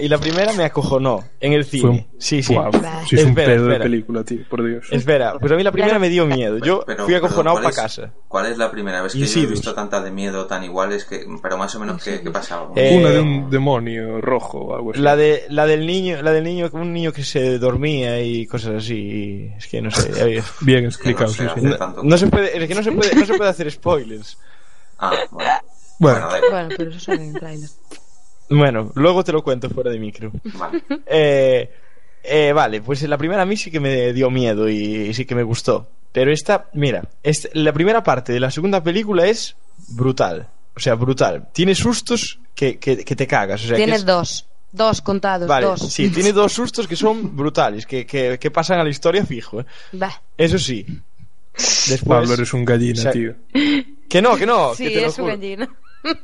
Y la primera me acojonó en el cine. Un, Sí, sí. Es un Espera, pedo de espera. película, tío, por Dios. Espera, pues a mí la primera me dio miedo. Yo Pero, fui acojonado para ¿cuál es- casa. ¿Cuál es la primera vez que yo he visto tantas de miedo tan iguales que, pero más o menos qué, qué pasaba? Eh, Una de un demonio rojo o algo así. La de la del niño, la del niño, un niño que se dormía y cosas así. Es que no sé. había- Bien que explicado, no sí, sí. se puede, es que no se puede, no se puede hacer spoilers. Ah, bueno. Bueno, pero eso sale en trailer. Bueno, luego te lo cuento fuera de micro. Vale. Eh, eh, vale, pues la primera a mí sí que me dio miedo y, y sí que me gustó. Pero esta, mira, esta- la primera parte de la segunda película es brutal. O sea, brutal. Tiene sustos que, que, que te cagas. O sea, que Tienes es- dos. Dos contados, Vale, dos. sí, tiene dos sustos que son brutales, que, que, que pasan a la historia fijo. ¿eh? Eso sí. Después, Pablo, eres un gallina, o sea, tío. Que no, que no. Sí, que te lo es un gallina.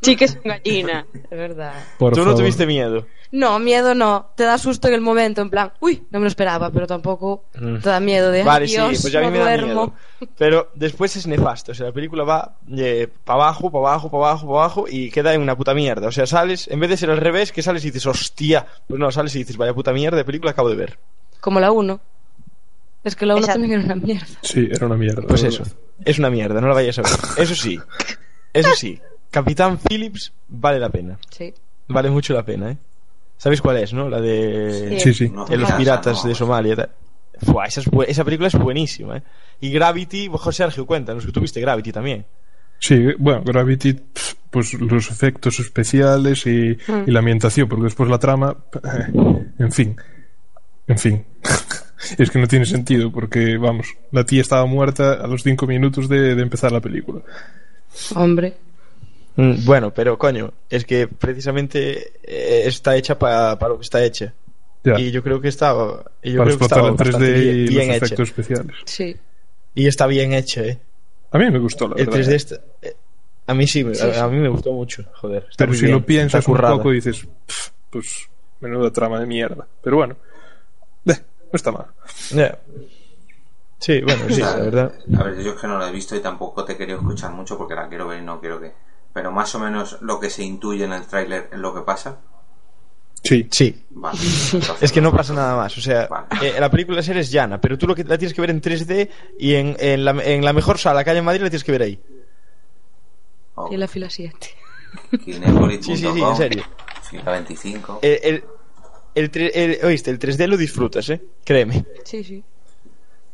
Sí que es una gallina. Es verdad. Por Tú no favor. tuviste miedo. No, miedo no. Te da susto en el momento, en plan, uy, no me lo esperaba, pero tampoco Mm. te da miedo de, Vale, "Ay, sí, Dios, pues ya a mí no me da duermo. miedo. Pero después es nefasto. O sea, la película va para abajo, para abajo, para abajo, para abajo y queda en una puta mierda. O sea, sales, en vez de ser al revés, que sales y dices, hostia. Pues no, sales y dices, vaya puta mierda de película acabo de ver. Como la 1. Es que la 1 Exacto. también era una mierda. Sí, era una mierda. Pues eso. Es una mierda, no la vayas a ver. Eso sí. Eso sí. Capitán Phillips vale la pena. Sí. Vale mucho la pena, ¿eh? ¿Sabéis cuál es, no? La de... Sí, sí. No, los piratas no. de Somalia. Fua, esa, es bu- esa película es buenísima, ¿eh? Y Gravity, José Sergio, cuéntanos que tuviste Gravity también. Sí, bueno, Gravity, pues los efectos especiales y, y la ambientación, porque después la trama, eh, en fin, en fin. es que no tiene sentido, porque, vamos, la tía estaba muerta a los cinco minutos de, de empezar la película. Hombre. Mm, Bueno, pero coño, es que precisamente eh, está hecha para lo que está hecha. Ya, Y yo creo que estaba, y yo para creo que estaba en 3D bastante bien, y bien los hecha. efectos especiales. Sí. Y está bien hecha, ¿eh? A mí me gustó, la El verdad. 3D está... eh, A mí sí, me- Sí, sí. a, a mí me gustó mucho, joder. está Pero si bien, lo piensas está un poco dices, "Pf, pues menuda trama de mierda. Pero bueno, eh, no está mal. Sí, bueno, sí, la verdad. A ver, yo es que no la he visto y tampoco te quería escuchar mucho porque la quiero ver y no quiero que. Pero más o menos lo que se intuye en el tráiler es lo que pasa. Sí, Sí, Vale. Es que no pasa nada más. O sea, Vale. eh, la película de ser es llana, pero tú lo que la tienes que ver en 3D y en, en, la, en la mejor sala que hay en Madrid la tienes que ver ahí. Ok. Y la fila 7. Kinepolis.com, Sí, sí, sí, en serio. Fila 25. El, el, el, el- oíste, el 3D lo disfrutas, ¿eh? Créeme. Sí, sí.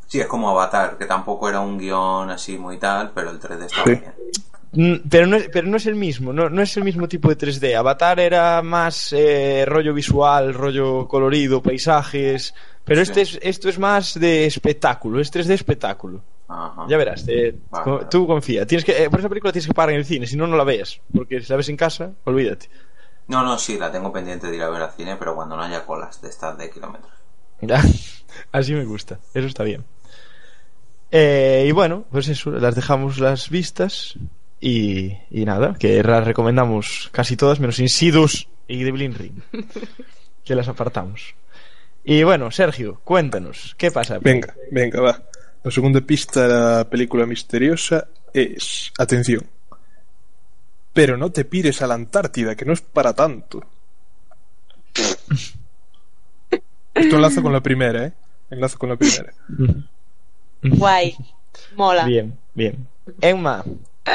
Sí, es como Avatar, que tampoco era un guion así muy tal, pero el 3D estaba Sí. bien. Mm, Pero no, es, pero no es el mismo, no, no es el mismo tipo de 3D. Avatar era más eh, rollo visual, rollo colorido, paisajes. Pero Sí. este es, esto es más de espectáculo, es 3D espectáculo. Ajá. Ya verás, Vale, tú confía. Tienes que, eh, por esa película tienes que parar en el cine, si no, no la veas. Porque si la ves en casa, olvídate. No, no, sí, la tengo pendiente de ir a ver al cine, pero cuando no haya colas de estas de kilómetros. Ya, Así me gusta, eso está bien. Eh, y bueno, pues eso, las dejamos las vistas y, y nada, que las recomendamos casi todas, menos Insidious y Devil Ring, que las apartamos. Y bueno, Sergio, cuéntanos, ¿qué pasa? venga, venga, va. La segunda pista de la película misteriosa es, atención, pero no te pires a la Antártida, que no es para tanto. Esto enlazo con la primera, ¿eh? Enlazo con la primera. Guay. Mola. Bien, bien. Emma,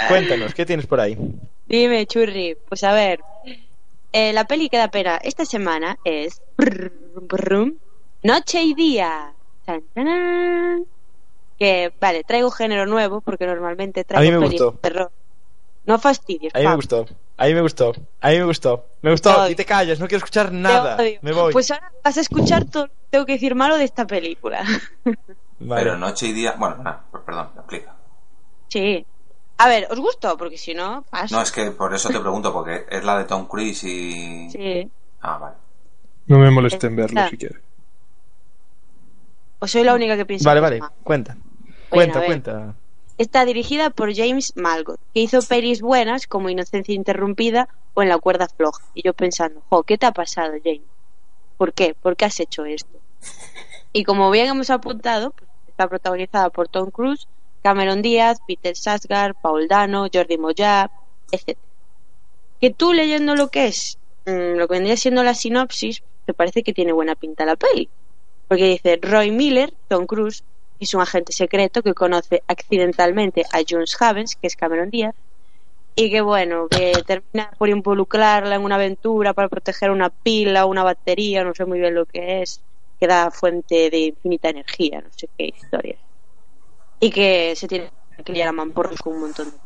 cuéntanos, ¿qué tienes por ahí? Dime, churri. Pues a ver. eh, la peli que da pena esta semana es. Noche y Día. Que, vale, traigo género nuevo porque normalmente traigo A mí me pelis gustó. de terror. No fastidies, A mí me gustó, a mí me gustó, a mí me gustó. Me Te gustó, y te callas, no quiero escuchar nada. Me voy. Pues ahora vas a escuchar todo lo que tengo que decir malo de esta película. Vale. Pero noche y día. Bueno, no, pues perdón, explica. sí. A ver, ¿os gustó? Porque si no, paso. No, es que por eso te pregunto, porque es la de Tom Cruise y. Sí. Ah, vale. No me moleste en verlo si quieres. O soy la única que piensa Vale, vale, cuenta. Bueno, Cuenta, cuenta. Está dirigida por James Malgot, que hizo pelis buenas como Inocencia Interrumpida o En la cuerda floja. Y yo pensando, jo, ¿qué te ha pasado, James? ¿Por qué? ¿Por qué has hecho esto? Y como bien hemos apuntado, pues, está protagonizada por Tom Cruise, Cameron Díaz, Peter Sarsgaard, Paul Dano, Jordi Moya, etc. Que tú leyendo lo que es, mm, lo que vendría siendo la sinopsis, te parece que tiene buena pinta la peli. Porque dice Roy Miller, Tom Cruise, es un agente secreto que conoce accidentalmente a Jones Havens, que es Cameron Díaz, y que bueno, que termina por involucrarla en una aventura para proteger una pila, una batería, no sé muy bien lo que es, que da fuente de infinita energía, no sé qué historia. Y que se tiene que liar a mamporros con un montón de...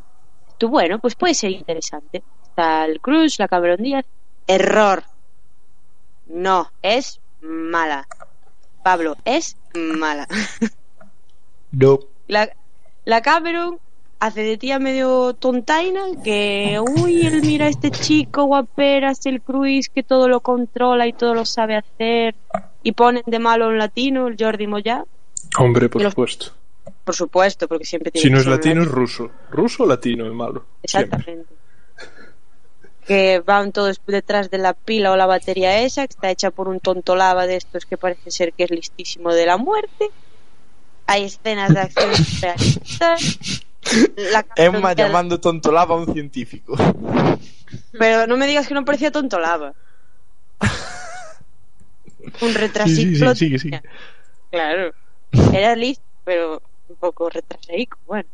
Tú, bueno, pues puede ser interesante. Está el Cruz, la Cameron Díaz. Error. No, es mala. Pablo, es mala. No. La, la Cameron hace de tía medio tontaina que, uy, él mira a este chico guaperas, el Cruz que todo lo controla y todo lo sabe hacer. Y ponen de malo a un latino, el Jordi Moya. Hombre, por los- supuesto. Por supuesto, porque siempre tiene Si no que es latino, es ruso. Ruso o latino es malo. Siempre. Exactamente. Que van todos detrás de la pila o la batería esa, que está hecha por un tonto lava de estos que parece ser que es listísimo de la muerte. Hay escenas de acción realistas. La Emma llamando tontolaba a un científico. Pero no me digas que no parecía tonto lava. Un Sí, retrasito. sí, sí, sigue, sigue. Claro. Era listo, pero un poco retrasadico, bueno.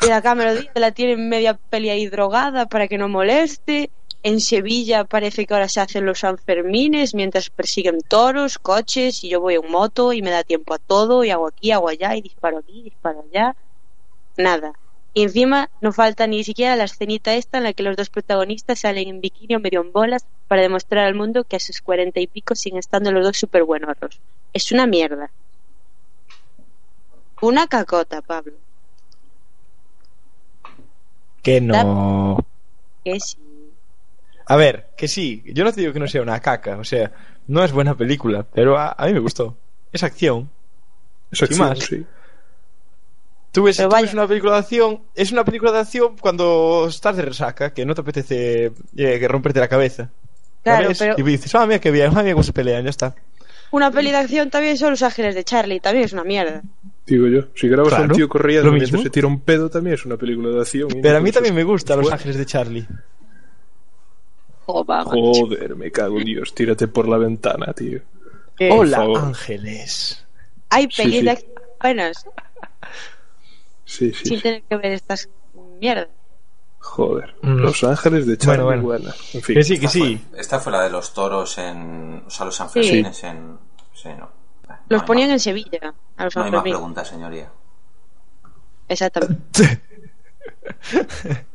Y la cámara Díaz la tiene en media peli ahí drogada para que no moleste. En Sevilla parece que ahora se hacen los Sanfermines mientras persiguen toros, coches y yo voy en moto y me da tiempo a todo y hago aquí, hago allá y disparo aquí, disparo allá. Nada. Y encima no falta ni siquiera la escenita esta en la que los dos protagonistas salen en bikini o medio en bolas para demostrar al mundo que a sus cuarenta y pico siguen estando los dos súper buenorros. Es una mierda. Una cacota, Pablo. Que no. Que sí. A ver, que sí. Yo no te digo que no sea una caca. O sea, no es buena película. Pero a, a mí me gustó. Es acción. Es acción, más. sí. Tú ves, tú ves una película de acción. Es una película de acción cuando estás de resaca. Que no te apetece eh, que romperte la cabeza. La Claro, pero Y dices, ah, mira qué bien. Ah, mira cómo se pelean. Ya está. una peli de acción también son Los Ángeles de Charlie. También es una mierda. Digo yo. Si grabas a Claro, un tío corriendo mientras mismo. se tira un pedo, también es una película de acción. Pero no a mí también me gusta Los Ángeles de Charlie. Joder, Joder, me cago en Dios. Tírate por la ventana, tío. Hola. Ángeles. Hay Sí, pelis sí. de acción buenas Sí, sí. sin sí. tener que ver estas mierdas. Joder. Mm. Los Ángeles de Charlie, Bueno, bueno. En fin. Que sí, que Esta sí. Fue, esta fue la de los toros en. O sea, los Sanfermines en. Sí, no. Los ponían más- en Sevilla, a los No hay más preguntas, señoría. Exactamente.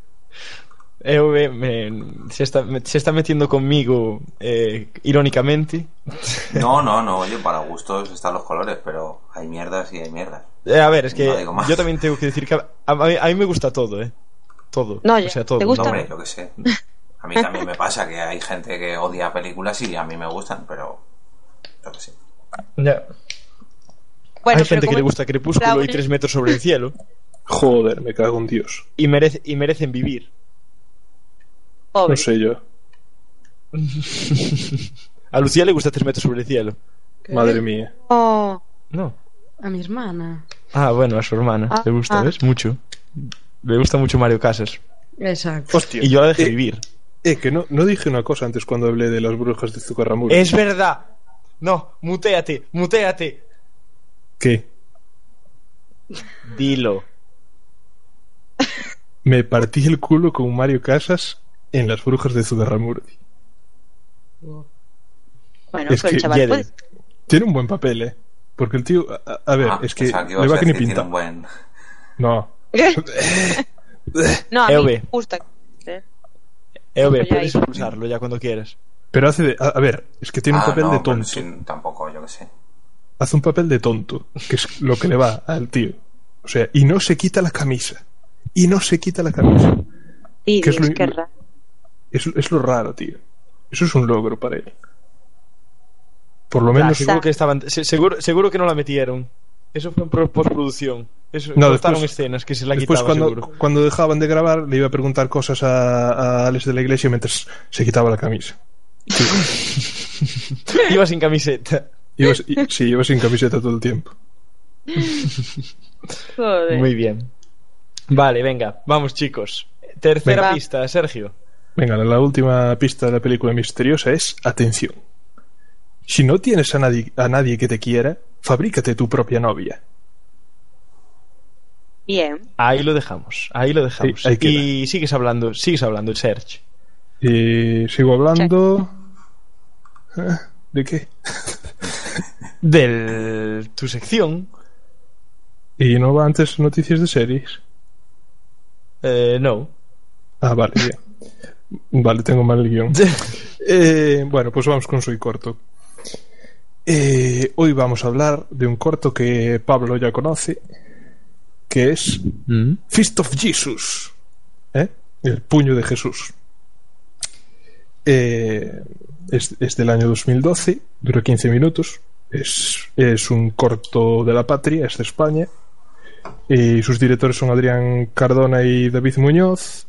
EV me- se, está, me- se está metiendo conmigo eh, irónicamente. No, no, no. Oye, para gustos están los colores, pero hay mierdas y hay mierdas. Eh, a ver, es que No yo también tengo que decir que a, a mí, a mí me gusta todo, ¿eh? Todo. No, o sea, todo. ¿te No, gusta? hombre, yo que sé. A mí también me pasa que hay gente que odia películas y a mí me gustan, pero. Yo que sé. Ya. Bueno, Hay gente que le gusta Crepúsculo y tres metros sobre el cielo Joder, me cago en Dios. y, merece, y merecen vivir. Pobre. No sé yo. A Lucía le gusta tres metros sobre el cielo. ¿Qué? Madre mía. Oh, No. A mi hermana. Ah, bueno, a su hermana. Ah, le gusta, ah. ¿ves? Mucho. Le gusta mucho Mario Casas. Exacto. Hostia. Y yo la dejé Eh, vivir. Eh, que no, no dije una cosa antes cuando hablé de las brujas de Zucarramur. Es verdad. No, muteate, muteate. ¿Qué? Dilo. Me partí el culo con Mario Casas en las brujas de Zugarramurdi. bueno, Es pero el que chaval puede. Tiene un buen papel, ¿eh? Porque el tío... A, a ver, Ah, es que le va a que ni pinta. tiene un buen. No. No, a mí me gusta. ¿eh? EOB, Pues puedes expulsarlo ya cuando quieras. Pero hace de... A, a ver, es que tiene un Ah, papel no, de bueno, tonto. sí, tampoco, yo que sé. Hace un papel de tonto, que es lo que le va al tío. O sea, y no se quita la camisa. Y no se quita la camisa. Sí, ¿Qué es lo- qué raro. Es, es lo raro, tío. Eso es un logro para él. Por lo menos... seguro que estaban, se- seguro, seguro que no la metieron. Eso fue en pro- postproducción. Eso No, después- escenas que se la Después, cuando, seguro. cuando dejaban de grabar, le iba a preguntar cosas a, a Alex de la iglesia mientras se quitaba la camisa. Iba sin camiseta. Iba, sí, iba sin camiseta todo el tiempo. Joder. Muy bien. Vale, venga, vamos chicos. Tercera Venga. pista, Sergio. Venga, la última pista de la película misteriosa es atención. Si no tienes a nadie, a nadie que te quiera, fabrícate tu propia novia. Bien. Ahí lo dejamos, ahí lo dejamos. Sí, ahí y sigues hablando, sigues hablando, Serge. Y sigo hablando. ¿De qué? De tu sección. ¿Y no va antes noticias de series? Eh, no. Ah, vale, bien. Vale, tengo mal el guion. Eh, bueno, pues vamos con Soy Corto. Eh, hoy vamos a hablar de un corto que Pablo ya conoce, que es Mm. Fist of Jesus. ¿eh? El puño de Jesús. Eh, es, es del año 2012, dura 15 minutos. Es, es un corto de la patria, es de España. Y sus directores son Adrián Cardona y David Muñoz.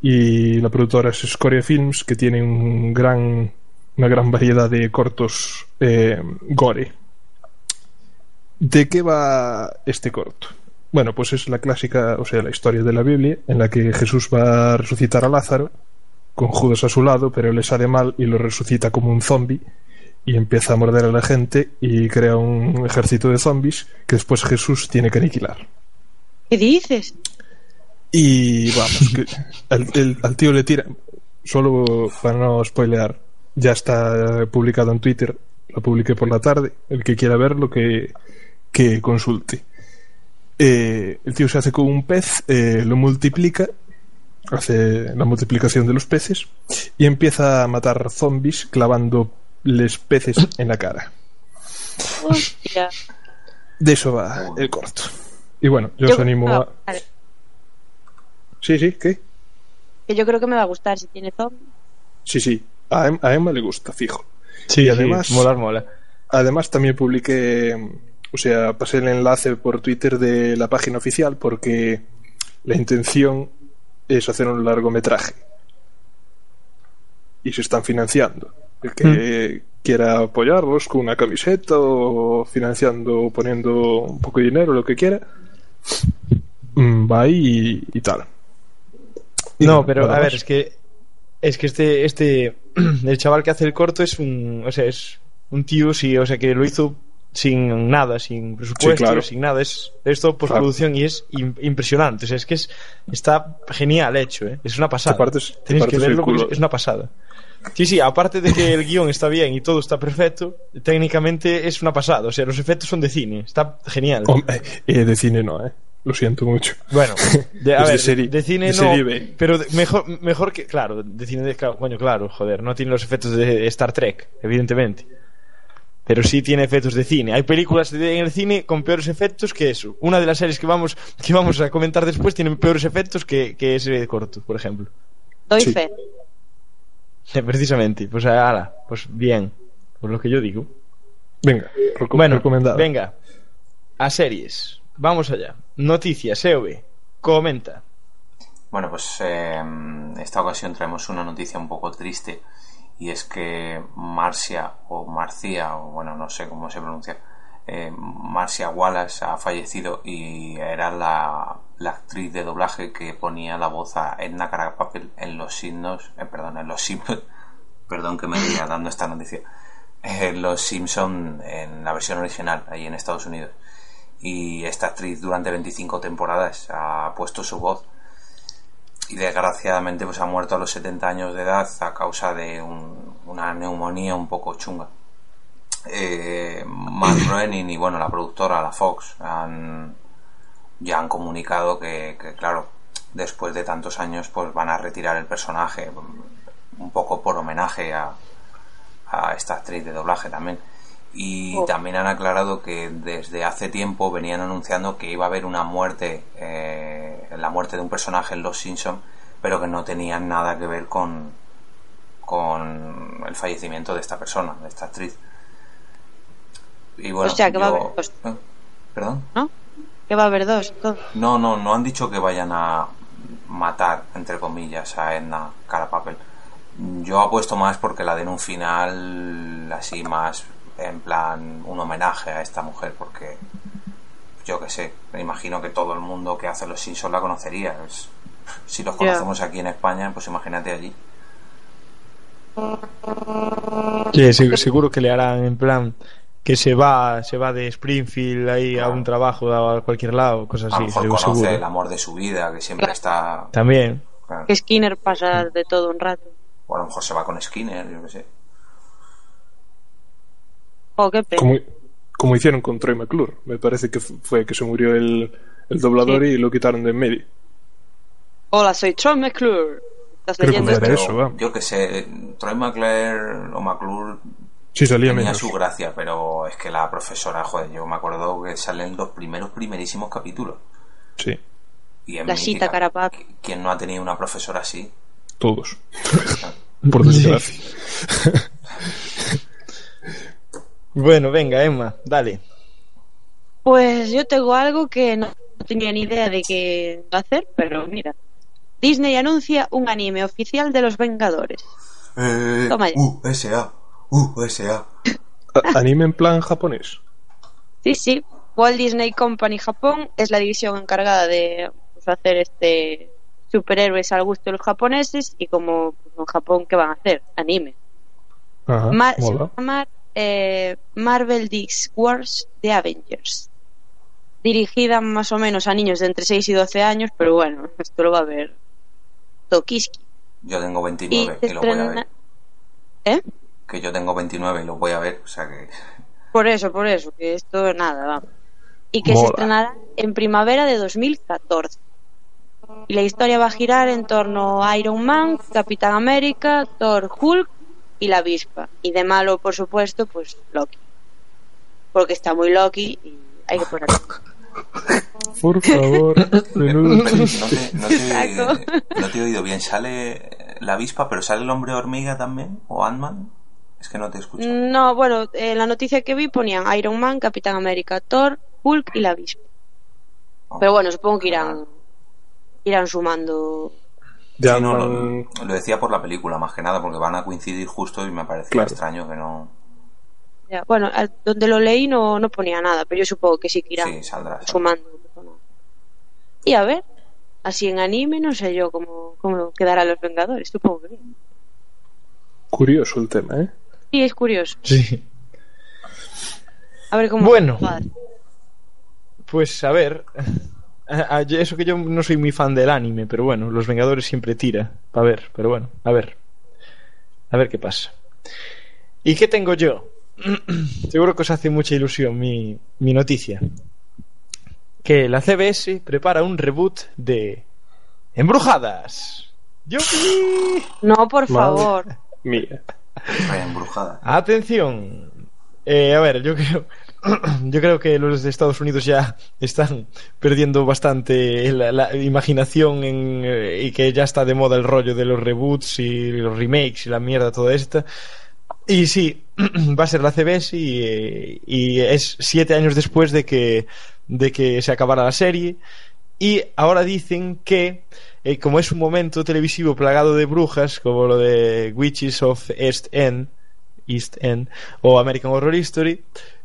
Y la productora es Scoria Films, que tiene un gran, una gran variedad de cortos eh, gore. ¿De qué va este corto? Bueno, pues es la clásica, o sea, la historia de la Biblia, en la que Jesús va a resucitar a Lázaro, con Judas a su lado, pero le sale mal y lo resucita como un zombie y empieza a morder a la gente y crea un ejército de zombies que después Jesús tiene que aniquilar. ¿Qué dices? Y vamos, que el- al tío le tira, solo para no spoilear, ya está publicado en Twitter, lo publiqué por la tarde, el que quiera verlo que, que consulte. Eh, el tío se hace con un pez, eh, lo multiplica, hace la multiplicación de los peces y empieza a matar zombies clavándoles peces en la cara. Hostia. De eso va el corto. Y bueno, yo, Yo- os animo a... vale, Sí, sí, ¿qué? Que yo creo que me va a gustar si tiene zombie. Sí, sí. A, Em- a Emma le gusta, fijo. Sí, Y sí, además- molar, mola. Además, también publiqué, o sea, pasé el enlace por Twitter de la página oficial porque la intención es hacer un largometraje. Y se están financiando. El que quiera apoyarlos con una camiseta o financiando, o poniendo un poco de dinero, lo que quiera, mm, va ahí y, y tal. Y No, pero a ver, es que es que este este el chaval que hace el corto es un, o sea, es un tío sí, o sea, que lo hizo sin nada, sin presupuesto, Sí, claro. sin nada, es esto postproducción y es im- impresionante, o sea, es que es está genial hecho, ¿eh? Es una pasada. Te partes- te Tenéis que verlo porque es, una pasada. Sí, sí, aparte de que el guion está bien y todo está perfecto, técnicamente es una pasada, o sea, los efectos son de cine, está genial. Hombre, eh, de cine no, ¿eh? Lo siento mucho. Bueno, de, a Es de ver, serie- de cine de no, serie B. pero de- mejor, mejor que, claro, de cine de, claro, coño, claro, joder, no tiene los efectos de Star Trek, evidentemente. Pero sí tiene efectos de cine. Hay películas de- en el cine con peores efectos que eso. Una de las series que vamos, que vamos a comentar después tiene peores efectos que, que ese corto, por ejemplo. Doy Sí. fe. Eh, Precisamente, pues ala, pues bien, por lo que yo digo. Venga, reco- Bueno, recomendado. venga, a series, vamos allá. Noticias, EOB, comenta. Bueno, pues eh, en esta ocasión traemos una noticia un poco triste y es que Marcia o Marcia, o bueno, no sé cómo se pronuncia, eh, Marcia Wallace ha fallecido y era la, actriz de doblaje que ponía la voz a Edna Carapapel en los signos, eh, perdón, en los Simpsons, perdón que me vaya dando esta noticia, en los Simpson en la versión original, ahí en Estados Unidos. Y esta actriz durante 25 temporadas ha puesto su voz y desgraciadamente pues ha muerto a los 70 años de edad a causa de un- una neumonía un poco chunga. Eh, Matt Groening y bueno la productora la Fox han ya han comunicado que, que, claro después de tantos años pues van a retirar el personaje un poco por homenaje a, a esta actriz de doblaje también y Oh. también han aclarado que desde hace tiempo venían anunciando que iba a haber una muerte, eh, la muerte de un personaje en Los Simpson, pero que no tenían nada que ver con, con el fallecimiento de esta persona, de esta actriz. Y bueno, O sea, que va a haber dos. ¿Eh? ¿Perdón? Que va a haber dos. No, no, no han dicho que vayan a matar, entre comillas, a Edna Carapapel. Yo apuesto más porque la den un final así más en plan un homenaje a esta mujer porque yo que sé, me imagino que todo el mundo que hace los Simpsons la conocería. Es- si los conocemos aquí en España, pues imagínate allí. Sí, seguro que le harán en plan que se va se va de Springfield ahí a un trabajo a cualquier lado, cosas A así, lo mejor seguro. el amor de su vida, que siempre está... También. claro. Que Skinner pasa de todo un rato. O a lo mejor se va con Skinner, yo qué sé. Oh, qué pena. Como, como hicieron con Troy McClure. Me parece que fu- fue que se murió el, el doblador y lo quitaron de en medio. Hola, soy Troy McClure. ¿Estás Creo leyendo? eso, va. yo que sé, Troy McClure o McClure Sí, salía tenía menos. su gracia, pero es que la profesora, joder, yo me acuerdo que salen los primeros, primerísimos capítulos. Sí, Y es La mítica. cita Carapato. ¿Quién no ha tenido una profesora así? todos. Por desgracia. Bueno, venga, Emma, dale. Pues yo tengo algo que no tenía ni idea de qué hacer, pero mira. Disney anuncia un anime oficial de los Vengadores. Eh, Toma ya. USA, USA. Anime en plan japonés. Sí, sí. Walt Disney Company Japón es la división encargada de pues, hacer este superhéroes al gusto de los japoneses y como pues, en Japón, ¿qué van a hacer? Anime. Ajá, Ma- se va mola. a llamar eh, Marvel Dix Wars The Avengers. Dirigida más o menos a niños de entre 6 y 12 años, pero bueno, esto lo va a ver Tokiski. Yo tengo Y 29 se y lo voy a estrena... ver. ¿Eh? Que yo tengo 29 y lo voy a ver, o sea que... Por eso, por eso, que esto nada, vamos. Y que se Mola. estrenará en primavera de 2014. Y la historia va a girar en torno a Iron Man, Capitán América, Thor, Hulk y la avispa. Y de malo, por supuesto, pues Loki. Porque está muy Loki y hay que ponerlo. Por favor, menudo No te, no, te, no te he oído bien. ¿Sale la avispa, pero sale el hombre hormiga también? ¿O Ant-Man? Es que no te escucho. No, bueno, en la noticia que vi ponían Iron Man, Capitán América, Thor, Hulk y la avispa. Pero bueno, supongo que irán, irán sumando. Ya Sí, no, andan- lo, lo decía por la película, más que nada, porque van a coincidir justo y me parecía Claro. extraño que no... Ya, Bueno, donde lo leí no, no ponía nada, pero yo supongo que sí que irán Sí, saldrá. saldrá. sumando. Y a ver, así en anime no sé yo cómo, cómo quedarán los Vengadores, supongo que bien. Curioso el tema, ¿eh? Sí, es curioso. Sí. A ver cómo. Bueno. va. Pues a ver. A- a- Eso que yo no soy muy fan del anime, pero bueno, los Vengadores siempre tira. A ver, pero bueno, a ver. A ver qué pasa. ¿Y qué tengo yo? Seguro que os hace mucha ilusión mi, mi noticia. Que la CBS prepara un reboot de Embrujadas. ¡Yupi! No, por Madre. favor. Re embrujada. Atención. Eh, a ver, yo creo, yo creo que los de Estados Unidos ya están perdiendo bastante la, imaginación en, eh, y que ya está de moda el rollo de los reboots y los remakes y la mierda toda esta. Y sí, va a ser la CBS y, eh, y es siete años después de que, de que se acabara la serie. Y ahora dicen que, eh, como es un momento televisivo plagado de brujas, como lo de Witches of East End, East End o American Horror History,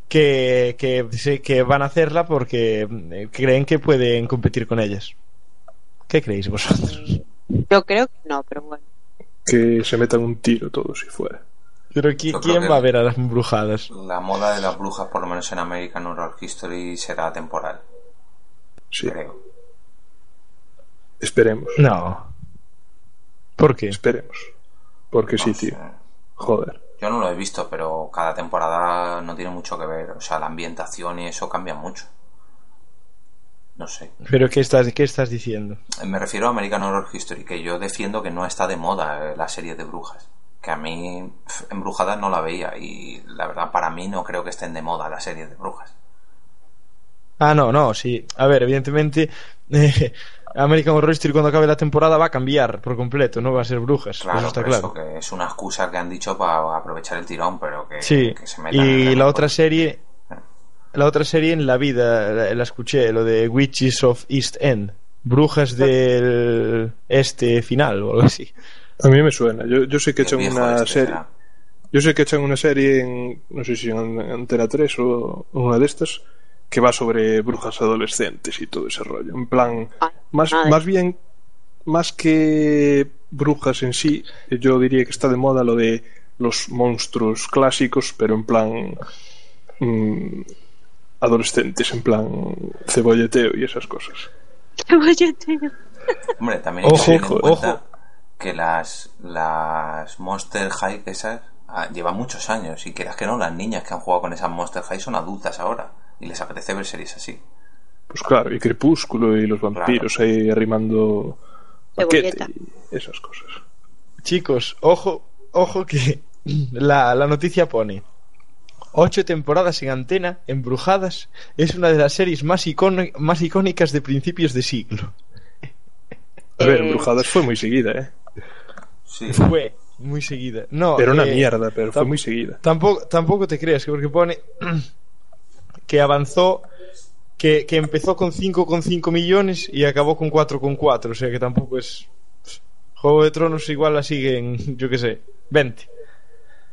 que, que, sí, que van a hacerla porque eh, creen que pueden competir con ellas. ¿Qué creéis vosotros? Yo creo que no, pero bueno. Que se metan un tiro todos si fuera. Pero ¿qui- Yo creo ¿quién va a ver a las embrujadas? La moda de las brujas, por lo menos en American Horror History, será temporal, Sí, creo. esperemos. No. ¿Por qué? Esperemos. Porque sí, No sé. tío. Joder. Yo no lo he visto, pero cada temporada no tiene mucho que ver. O sea, la ambientación y eso cambia mucho. No sé. ¿Pero qué estás, qué estás diciendo? Me refiero a American Horror History, que yo defiendo que no está de moda eh, la serie de brujas. Que a mí, pf, embrujada no la veía y la verdad para mí no creo que estén de moda las series de brujas. Ah, no, no, sí. A ver, evidentemente, eh, American Horror Story cuando acabe la temporada va a cambiar por completo, no va a ser brujas. Claro, eso está claro. eso que es una excusa que han dicho para aprovechar el tirón, pero que, Sí, que se metan y la otra serie, la otra serie en la vida, la, la escuché, lo de Witches of East End, brujas del este final o algo así. A mí me suena. Yo, yo sé que echan una este serie. será. Yo sé que echan una serie en. No sé si en Antena 3 o una de estas. Que va sobre brujas adolescentes y todo ese rollo. En plan. Ay, Más, más bien. Más que brujas en sí, yo diría que está de moda lo de los monstruos clásicos, pero en plan mm, adolescentes, en plan cebolleteo y esas cosas. Hombre, también hay Ojo, que tener en ojo, cuenta ojo. que las, las Monster High esas ah, llevan muchos años y quieras que no, las niñas que han jugado con esas Monster High son adultas ahora y les apetece ver series así. Pues claro, y Crepúsculo y los vampiros ahí arrimando paquete y esas cosas. Chicos, ojo, ojo que la, la noticia pone ocho temporadas en antena, embrujadas, es una de las series más, más icónicas de principios de siglo. A ver, Eh, Embrujadas fue muy seguida, ¿eh? Sí, Fue muy seguida. No, Era una eh, mierda, pero fue muy seguida. Tampoco, tampoco te creas, que porque pone que avanzó, que, que empezó con 5,5 millones y acabó con 4,4. O sea que tampoco es. Juego de Tronos igual la siguen, yo qué sé, 20.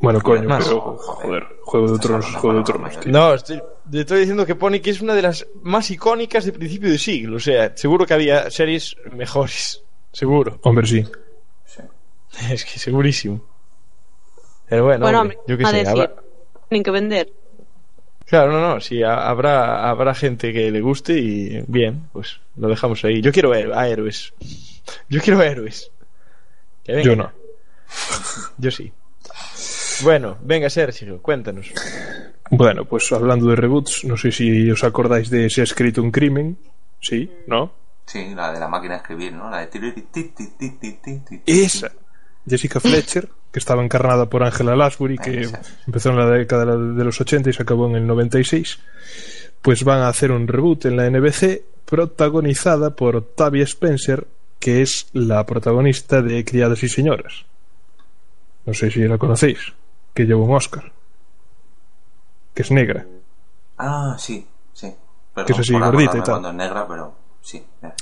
Bueno, coño, Más. pero joder, Juego de Tronos es Juego de Tronos, tío. No, estoy, te estoy diciendo que pone que es una de las más icónicas de principio de siglo. O sea, seguro que había series mejores. Seguro. Hombre, sí. Es que segurísimo. Pero bueno, Bueno, hombre, yo qué sé. decir, tienen que vender. Claro, no, no, sí, ha- habrá, habrá gente que le guste y bien, pues lo dejamos ahí. Yo quiero ver a héroes. Yo quiero héroes. Que venga. Yo no. Yo sí. Bueno, venga, Sergio, cuéntanos. Bueno, pues hablando de reboots, no sé si os acordáis de Se ha escrito un crimen. Sí, ¿no? sí, la de la máquina de escribir, ¿no? La de... Esa. Jessica Fletcher, que estaba encarnada por Angela Lansbury, que empezó en la década de los 80 y se acabó en el 96, pues van a hacer un reboot en la NBC protagonizada por Octavia Spencer, que es la protagonista de Criadas y Señoras. No sé si la conocéis, que lleva un Oscar. Que es negra. Ah, sí, sí. Perdón Que es así, gordita y tal. cuando es negra, pero sí, bien.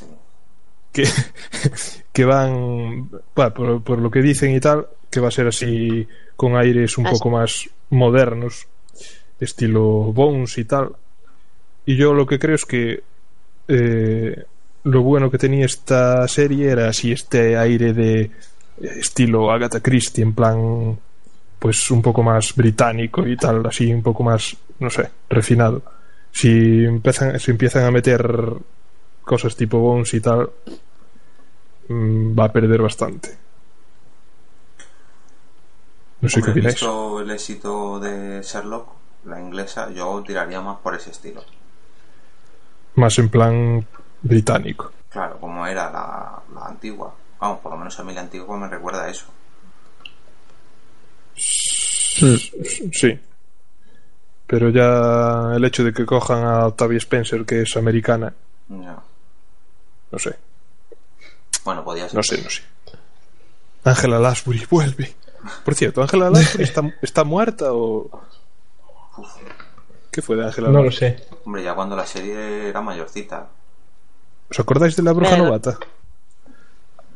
Que, que van, bueno, por, por lo que dicen y tal, que va a ser así con aires un Así. poco más modernos, estilo Bones y tal. Y yo lo que creo es que eh, lo bueno que tenía esta serie era así este aire de estilo Agatha Christie, en plan, pues un poco más británico y tal, así un poco más, no sé, refinado. Si empiezan, si empiezan a meter cosas tipo Bones y tal, mm, va a perder bastante. No sé qué opináis. visto el éxito de Sherlock, la inglesa, yo tiraría más por ese estilo. Más en plan británico. Claro, como era la, la antigua. Vamos, por lo menos a mí la antigua me recuerda a eso. Sí. Pero ya el hecho de que cojan a Octavia Spencer, que es americana, No. No sé, Bueno, podía ser. no sé, no sé. Angela Lansbury vuelve. Por cierto, ¿Angela Lansbury está, está muerta o...? ¿Qué fue de Angela No lo sé. Hombre, ya cuando la serie era mayorcita. ¿Os acordáis de la bruja novata?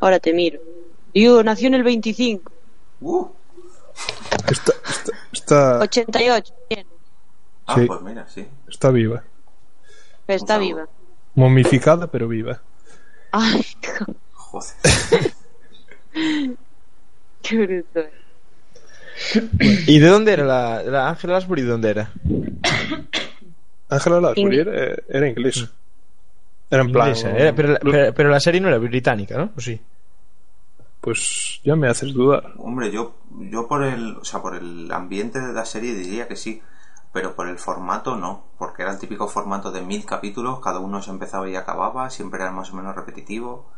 Ahora te miro. Digo, nació en el 25. Uh, Está, está, está, 88. Bien, ah, Sí. pues mira, sí. está viva. pero está viva. Momificada, pero viva. Ay, Joder. qué bruto. ¿Y de dónde era la, la Angela Lansbury? ¿De dónde era? Angela Lansbury Ing- era, era inglesa. Era en plan... Inglesa, era- pero, la- pero- pero la serie no era británica, ¿no? ¿O sí? Pues ya me haces dudar. Hombre, yo, yo por el, o sea, por el ambiente de la serie diría que sí, pero por el formato no, porque era el típico formato de mil capítulos, cada uno se empezaba y acababa, siempre era más o menos repetitivo.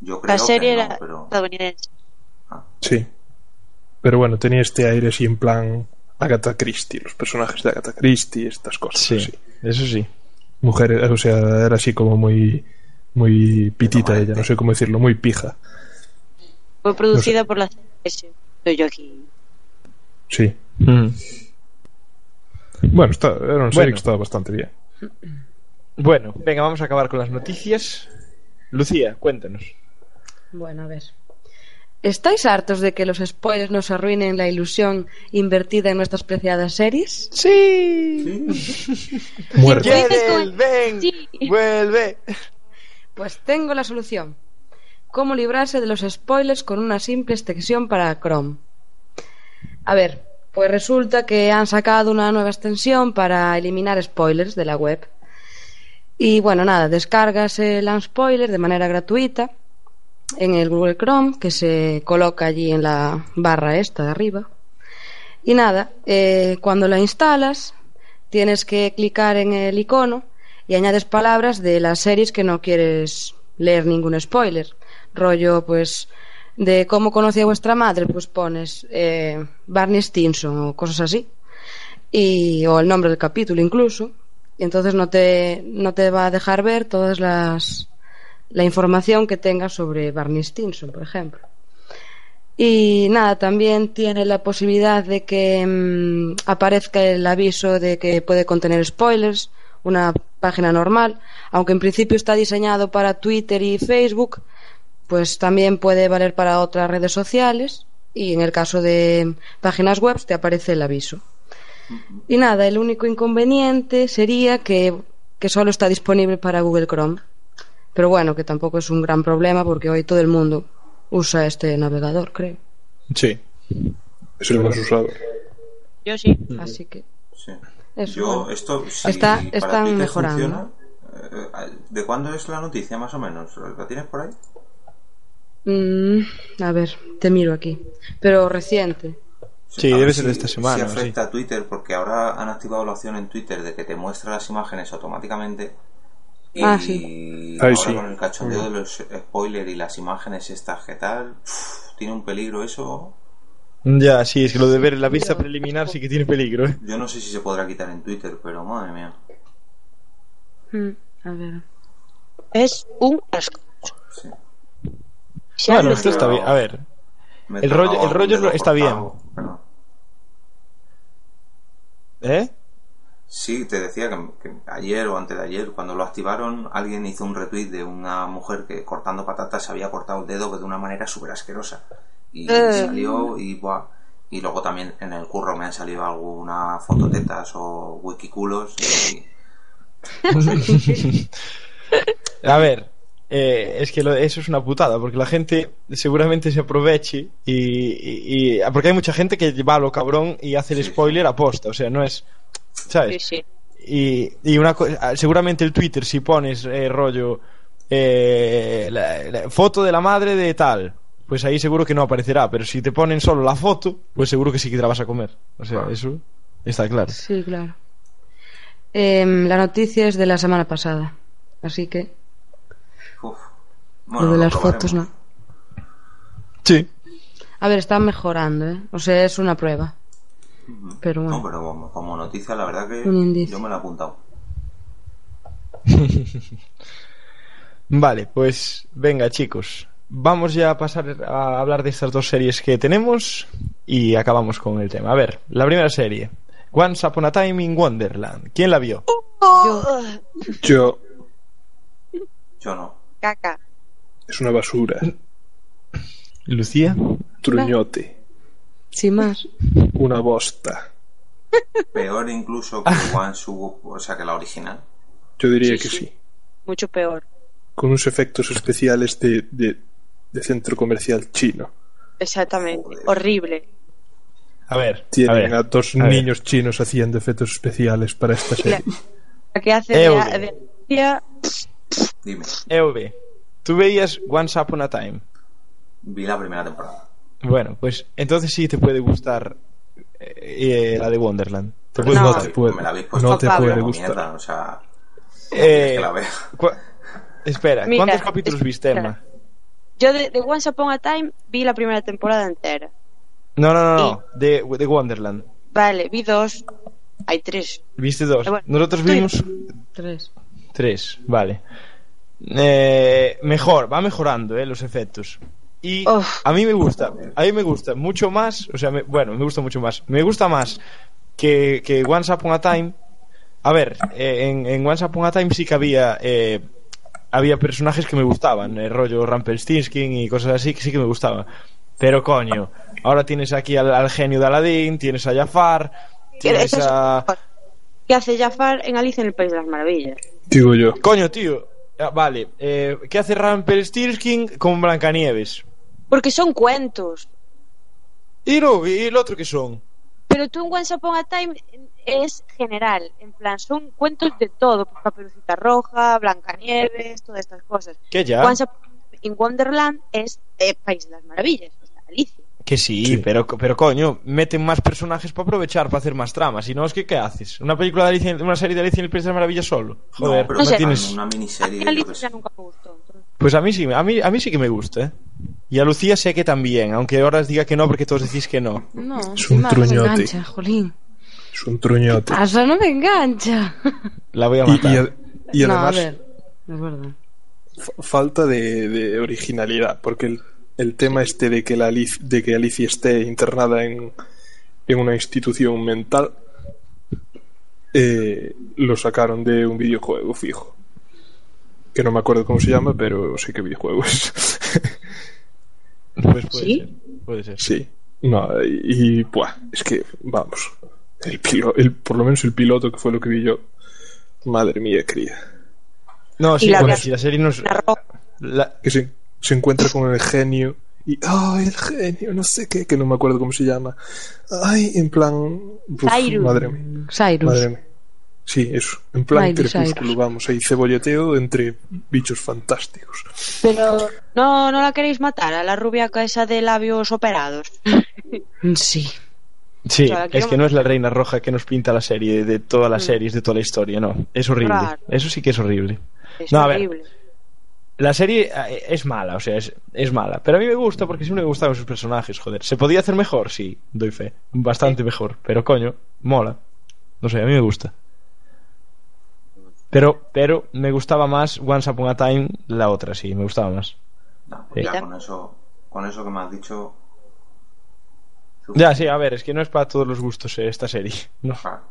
Yo creo La serie que no, era pero estadounidense. Sí. Pero bueno, tenía este aire así en plan Agatha Christie, los personajes de Agatha Christie, estas cosas Sí, así. eso sí. Mujer, o sea, era así como muy muy pitita ella, no sé cómo decirlo, muy pija. Fue producida por la CBS. Estoy yo aquí. Sí. Mm. Bueno, está, era una serie Bueno. que estaba bastante bien. Bueno, venga, vamos a acabar con las noticias. Lucía, cuéntanos. Bueno, a ver. ¿Estáis hartos de que los spoilers nos arruinen la ilusión invertida en nuestras preciadas series? ¡Sí! Como- Jedel, ven, Sí. vuelve. Pues tengo la solución. ¿Cómo librarse de los spoilers con una simple extensión para Chrome? A ver, pues resulta que han sacado una nueva extensión para eliminar spoilers de la web. Y bueno, nada, descargas el Unspoiler de manera gratuita en el Google Chrome, que se coloca allí en la barra esta de arriba. Y nada, eh, cuando la instalas, tienes que clicar en el icono y añades palabras de las series que no quieres leer ningún spoiler. Rollo, pues, de cómo conocí a vuestra madre, pues pones eh, Barney Stinson o cosas así. Y, o el nombre del capítulo incluso. Y entonces no te, no te va a dejar ver todas las la información que tengas sobre Barney Stinson, por ejemplo. Y nada, también tiene la posibilidad de que mm, aparezca el aviso de que puede contener spoilers, una página normal, aunque en principio está diseñado para Twitter y Facebook, pues también puede valer para otras redes sociales y en el caso de páginas web te aparece el aviso. Y nada, el único inconveniente sería que, que solo está disponible para Google Chrome. Pero bueno, que tampoco es un gran problema porque hoy todo el mundo usa este navegador, creo. Sí. Es el más usado. Yo sí. Así que Sí. eso, Yo, bueno. esto, si Está- para están mejorando. funciona, eh, ¿De cuándo es la noticia, más o menos? ¿La tienes por ahí? Mm, a ver, te miro aquí. Pero reciente. Sí, a debe ser de esta semana, Si afecta a Twitter, porque ahora han activado la opción en Twitter de que te muestra las imágenes automáticamente. Y Ah, sí. ahora Ay, sí. con el cachondeo de los spoilers y las imágenes estas que tal, uf, tiene un peligro eso. Ya, sí, es que lo de ver la vista preliminar sí que tiene peligro, ¿eh? Yo no sé si se podrá quitar en Twitter, pero madre mía. Mm, a ver. Es un asco. Sí. Bueno, esto está bien. A ver, El rollo- el rollo está cortado, perdón. ¿eh? Sí, te decía que, que ayer o antes de ayer, cuando lo activaron, alguien hizo un retweet de una mujer que cortando patatas se había cortado el dedo de una manera súper asquerosa. Y Eh. salió y buah. Y luego también en el curro me han salido alguna fototetas o wikiculos y... A ver, eh, es que lo- eso es una putada, porque la gente seguramente se aproveche y, y- y- Porque hay mucha gente que va a lo cabrón y hace el spoiler aposta, o sea, no es... ¿Sabes? Sí, sí. Y, y una ah, seguramente el Twitter, si pones eh, rollo eh, la- la foto de la madre de tal, pues ahí seguro que no aparecerá. Pero si te ponen solo la foto, pues seguro que sí que te la vas a comer. O sea, eso está claro. Sí, claro. Em, la noticia es de la semana pasada. Así que Uf. lo de las fotos no. Sí. A ver, están mejorando, ¿eh? O sea, es una prueba. Pero bueno. No, pero como, como noticia, la verdad que yo me la he apuntado. Vale, pues venga chicos. Vamos ya a pasar a hablar de estas dos series que tenemos y acabamos con el tema. A ver, la primera serie. Once Upon a Time in Wonderland. ¿Quién la vio? Yo. Yo, Yo no. Caca. es una basura. Lucía. Truñote. Sin más. Una bosta. Peor incluso que One Su, o sea, que la original. Yo diría Sí, que sí. sí. Mucho peor. Con unos efectos especiales de, de, de centro comercial chino. Exactamente. Joder. Horrible. A ver. Tienen a ver. a, dos a ver. niños chinos haciendo efectos especiales para esta serie. La que hace de, de Dime, EV, tú veías Once Upon a Time. vi la primera temporada. Bueno, pues entonces sí te puede gustar eh, eh, la de Wonderland. Te puede No. Te puede, Me la habéis puesto no te puede como gustar. mierda, o sea, Eh, que la vea. cua- Espera, Mira, ¿cuántos capítulos viste. Emma? Yo de, de Once Upon a Time vi la primera temporada entera. No, no, no, no, de, de Wonderland. Vale, vi dos. Hay tres. ¿Viste dos? Bueno, Nosotros vimos Tres. Tres, vale. Eh, mejor, va mejorando eh, los efectos. Y Uf. a mí me gusta, a mí me gusta mucho más, o sea, me- bueno, me gusta mucho más. Me gusta más que, que Once Upon a Time. A ver, eh, en, en Once Upon a Time sí que había eh, había personajes que me gustaban, el rollo Rumpelstiltskin y cosas así que sí que me gustaban. Pero coño, ahora tienes aquí al, al genio de Aladdin, tienes a Jafar, tienes a... ¿Qué hace Jafar en Alicia en el País de las Maravillas? Digo yo. Coño, tío. Ah, Vale, eh, ¿qué hace Rumpelstiltskin con Blancanieves? Porque son cuentos. ¿Y, lo, ¿Y el otro qué son? Pero tú en Once Upon a Time es general, en plan, son cuentos de todo, pues Caperucita Roja, Blancanieves, todas estas cosas. ¿Qué ya? Once in Wonderland es eh, País de las Maravillas, o sea, Alicia. Que sí, Pero, pero coño, meten más personajes para aprovechar, para hacer más tramas. Si no, es que ¿qué haces? ¿Una película de Alicia, una serie de Alicia en el País de las Maravillas solo? Joder, no, pero no no tienes... una miniserie. Alicia ya nunca me gustó. Pues a mí sí, a mí, a mí sí que me gusta, ¿eh? Y a Lucía sé que también, aunque ahora os diga que no porque todos decís que no. No, Es un no me truñote. engancha, jolín. Es un truñote. Pasa, no me engancha. La voy a matar. y ad- y no, a además, ver, es verdad. fa- falta de, de originalidad, porque el, el tema este de que, la de que Alicia esté internada en, en una institución mental eh, lo sacaron de un videojuego fijo. Que no me acuerdo cómo se llama, pero sé qué videojuego es. Pues puede ¿Sí? ser, puede ser. sí. No, y, y, buah, es que, vamos, el, pilo- el, por lo menos el piloto que fue lo que vi yo, madre mía, cría. No, sí, la bueno, de- si la serie. La que se, se encuentra con el genio y ¡ay, el genio! No sé qué, que no me acuerdo cómo se llama. ¡Ay! En plan. uf, Cyrus. madre mía. Cyrus. Madre mía. Sí, eso. En plan Miley crepúsculo, Cyrus. vamos. Ahí cebolleteo entre bichos fantásticos. Pero no, no la queréis matar a la rubia esa de labios operados. Sí. Sí, O sea, es que no es la reina roja que nos pinta la serie de todas las series, de toda la historia, no. Es horrible. Claro. Eso sí que es horrible. Es No, a ver. La serie eh, es mala, o sea, es, es mala. Pero a mí me gusta porque siempre me gustaban sus personajes, joder. ¿Se podía hacer mejor? Sí, doy fe. Bastante mejor. Pero coño, mola. No sé, a mí me gusta. Pero, pero me gustaba más Once Upon a Time la otra, sí, me gustaba más. No, pues Sí. ya con eso, con eso que me has dicho. Ya, sí, a ver, es que no es para todos los gustos eh, esta serie. No. Claro.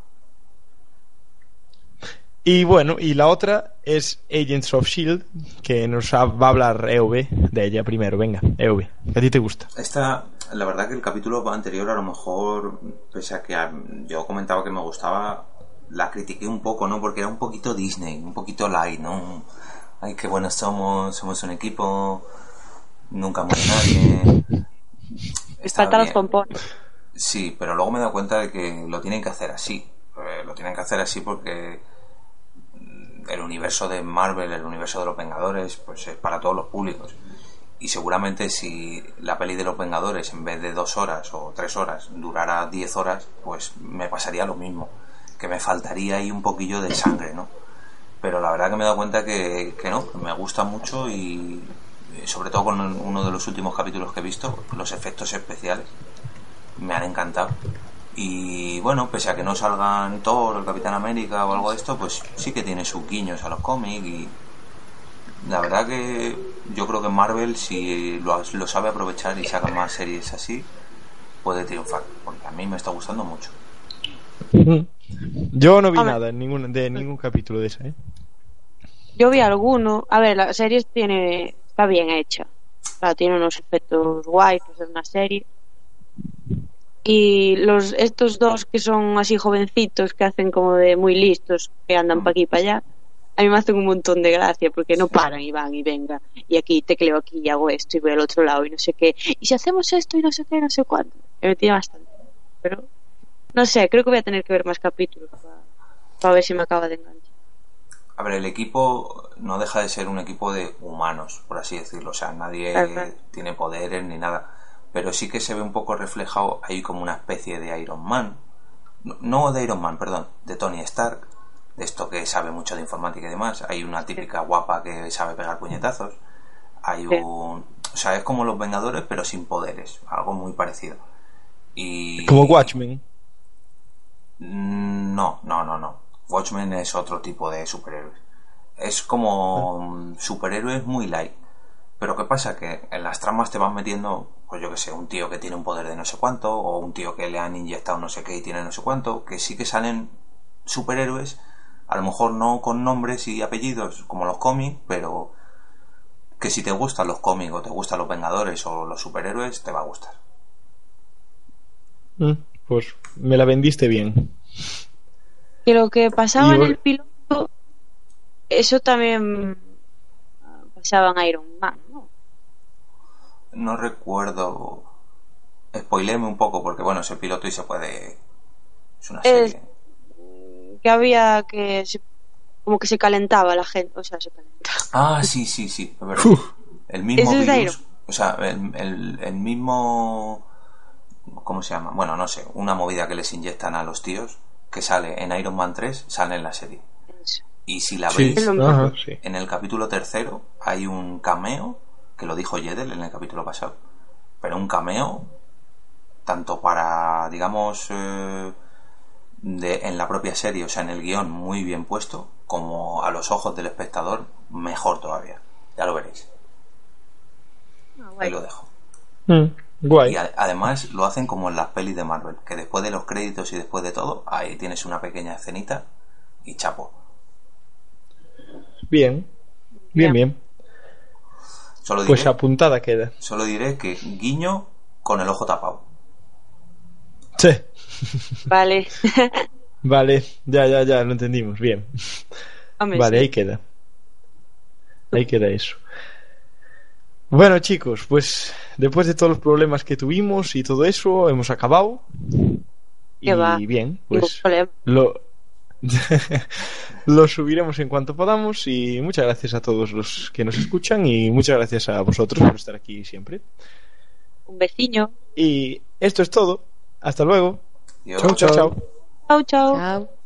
Y bueno, y la otra es Agents of Shield, que nos ha- va a hablar EV de ella primero. Venga, que a ti te gusta. Esta, la verdad que el capítulo anterior a lo mejor, pese a que a- yo comentaba que me gustaba, la critiqué un poco, ¿no? Porque era un poquito Disney, un poquito light, ¿no? Ay, qué buenos somos, somos un equipo, nunca muere nadie. Faltan los pompones. Sí, pero luego me he dado cuenta de que lo tienen que hacer así. Eh, lo tienen que hacer así porque el universo de Marvel, el universo de los Vengadores, pues es para todos los públicos. Y seguramente si la peli de los Vengadores en vez de dos horas o tres horas durara diez horas, pues me pasaría lo mismo. Que me faltaría ahí un poquillo de sangre, ¿no? Pero la verdad que me he dado cuenta que, no, me gusta mucho y eh, sobre todo con uno de los últimos capítulos que he visto, los efectos especiales me han encantado. Y bueno, pese a que no salgan Thor, el Capitán América o algo de esto, pues sí que tiene sus guiños a los cómics y la verdad que yo creo que Marvel, si lo, lo sabe aprovechar y saca más series así, puede triunfar, porque a mí me está gustando mucho. Yo no vi nada en ningún, de ningún capítulo de esa, ¿eh? Yo vi alguno. A ver, la serie tiene, está bien hecha. Claro, tiene unos efectos guays, pues es una serie. Y los estos dos que son así jovencitos, que hacen como de muy listos, que andan para aquí y para allá, a mí me hacen un montón de gracia porque no paran y van y venga. Y aquí tecleo aquí y hago esto y voy al otro lado y no sé qué. Y si hacemos esto y no sé qué, no sé cuánto. Me tiene bastante. Pero no sé, creo que voy a tener que ver más capítulos para, para ver si me acaba de enganchar. A ver, el equipo no deja de ser un equipo de humanos, por así decirlo. O sea, nadie Ajá. tiene poderes ni nada. Pero sí que se ve un poco reflejado ahí como una especie de Iron Man. No- de Iron Man, perdón, de Tony Stark. De esto que sabe mucho de informática y demás. Hay una típica guapa que sabe pegar puñetazos. Hay un... O sea, es como los Vengadores, pero sin poderes. Algo muy parecido. Y... Como Watchmen. Mm, No, no, no, no. Watchmen es otro tipo de superhéroes. Es como mm, superhéroes muy light. Pero ¿qué pasa? Que en las tramas te van metiendo, pues yo que sé, un tío que tiene un poder de no sé cuánto, o un tío que le han inyectado no sé qué y tiene no sé cuánto, que sí que salen superhéroes, a lo mejor no con nombres y apellidos como los cómics, pero que si te gustan los cómics o te gustan los Vengadores o los superhéroes, te va a gustar. Mm, Pues me la vendiste bien. que lo que pasaba en el piloto eso también ah, pasaba en Iron Man ¿no? Recuerdo. spoileme un poco, porque bueno, es el piloto y se puede. Es una Es- serie. Que había que. se- como que se calentaba la gente. O sea, se calentaba. Ah, sí, sí, sí, es verdad. El mismo virus. O sea, el, el- el mismo. ¿Cómo se llama? Bueno, no sé, una movida que les inyectan a los tíos que sale en Iron Man 3, sale en la serie. Eso. Y si la Sí, veis, ajá, sí. en el capítulo tercero hay un cameo, que lo dijo Jedel en el capítulo pasado, pero un cameo tanto para, digamos, eh, de, en la propia serie, o sea, en el guion muy bien puesto, como a los ojos del espectador, mejor todavía. Ya lo veréis. Ah, Ahí lo dejo. Mm, guay. Y a- además lo hacen como en las pelis de Marvel, que después de los créditos y después de todo, ahí tienes una pequeña escenita y chapo. Bien. Bien, bien. Solo diré, Pues apuntada queda. solo diré que guiño con el ojo tapado. Sí. Vale. Vale, ya, ya, ya, lo entendimos. Bien. Hombre, Vale, sí. ahí queda. Ahí queda eso. Bueno, chicos, pues después de todos los problemas que tuvimos y todo eso, hemos acabado. ¿Qué y va? bien, pues lo, lo subiremos en cuanto podamos. Y muchas gracias a todos los que nos escuchan y muchas gracias a vosotros por estar aquí siempre. Un vecino. Y esto es todo. Hasta luego. Chao. Chao, chao. Chao.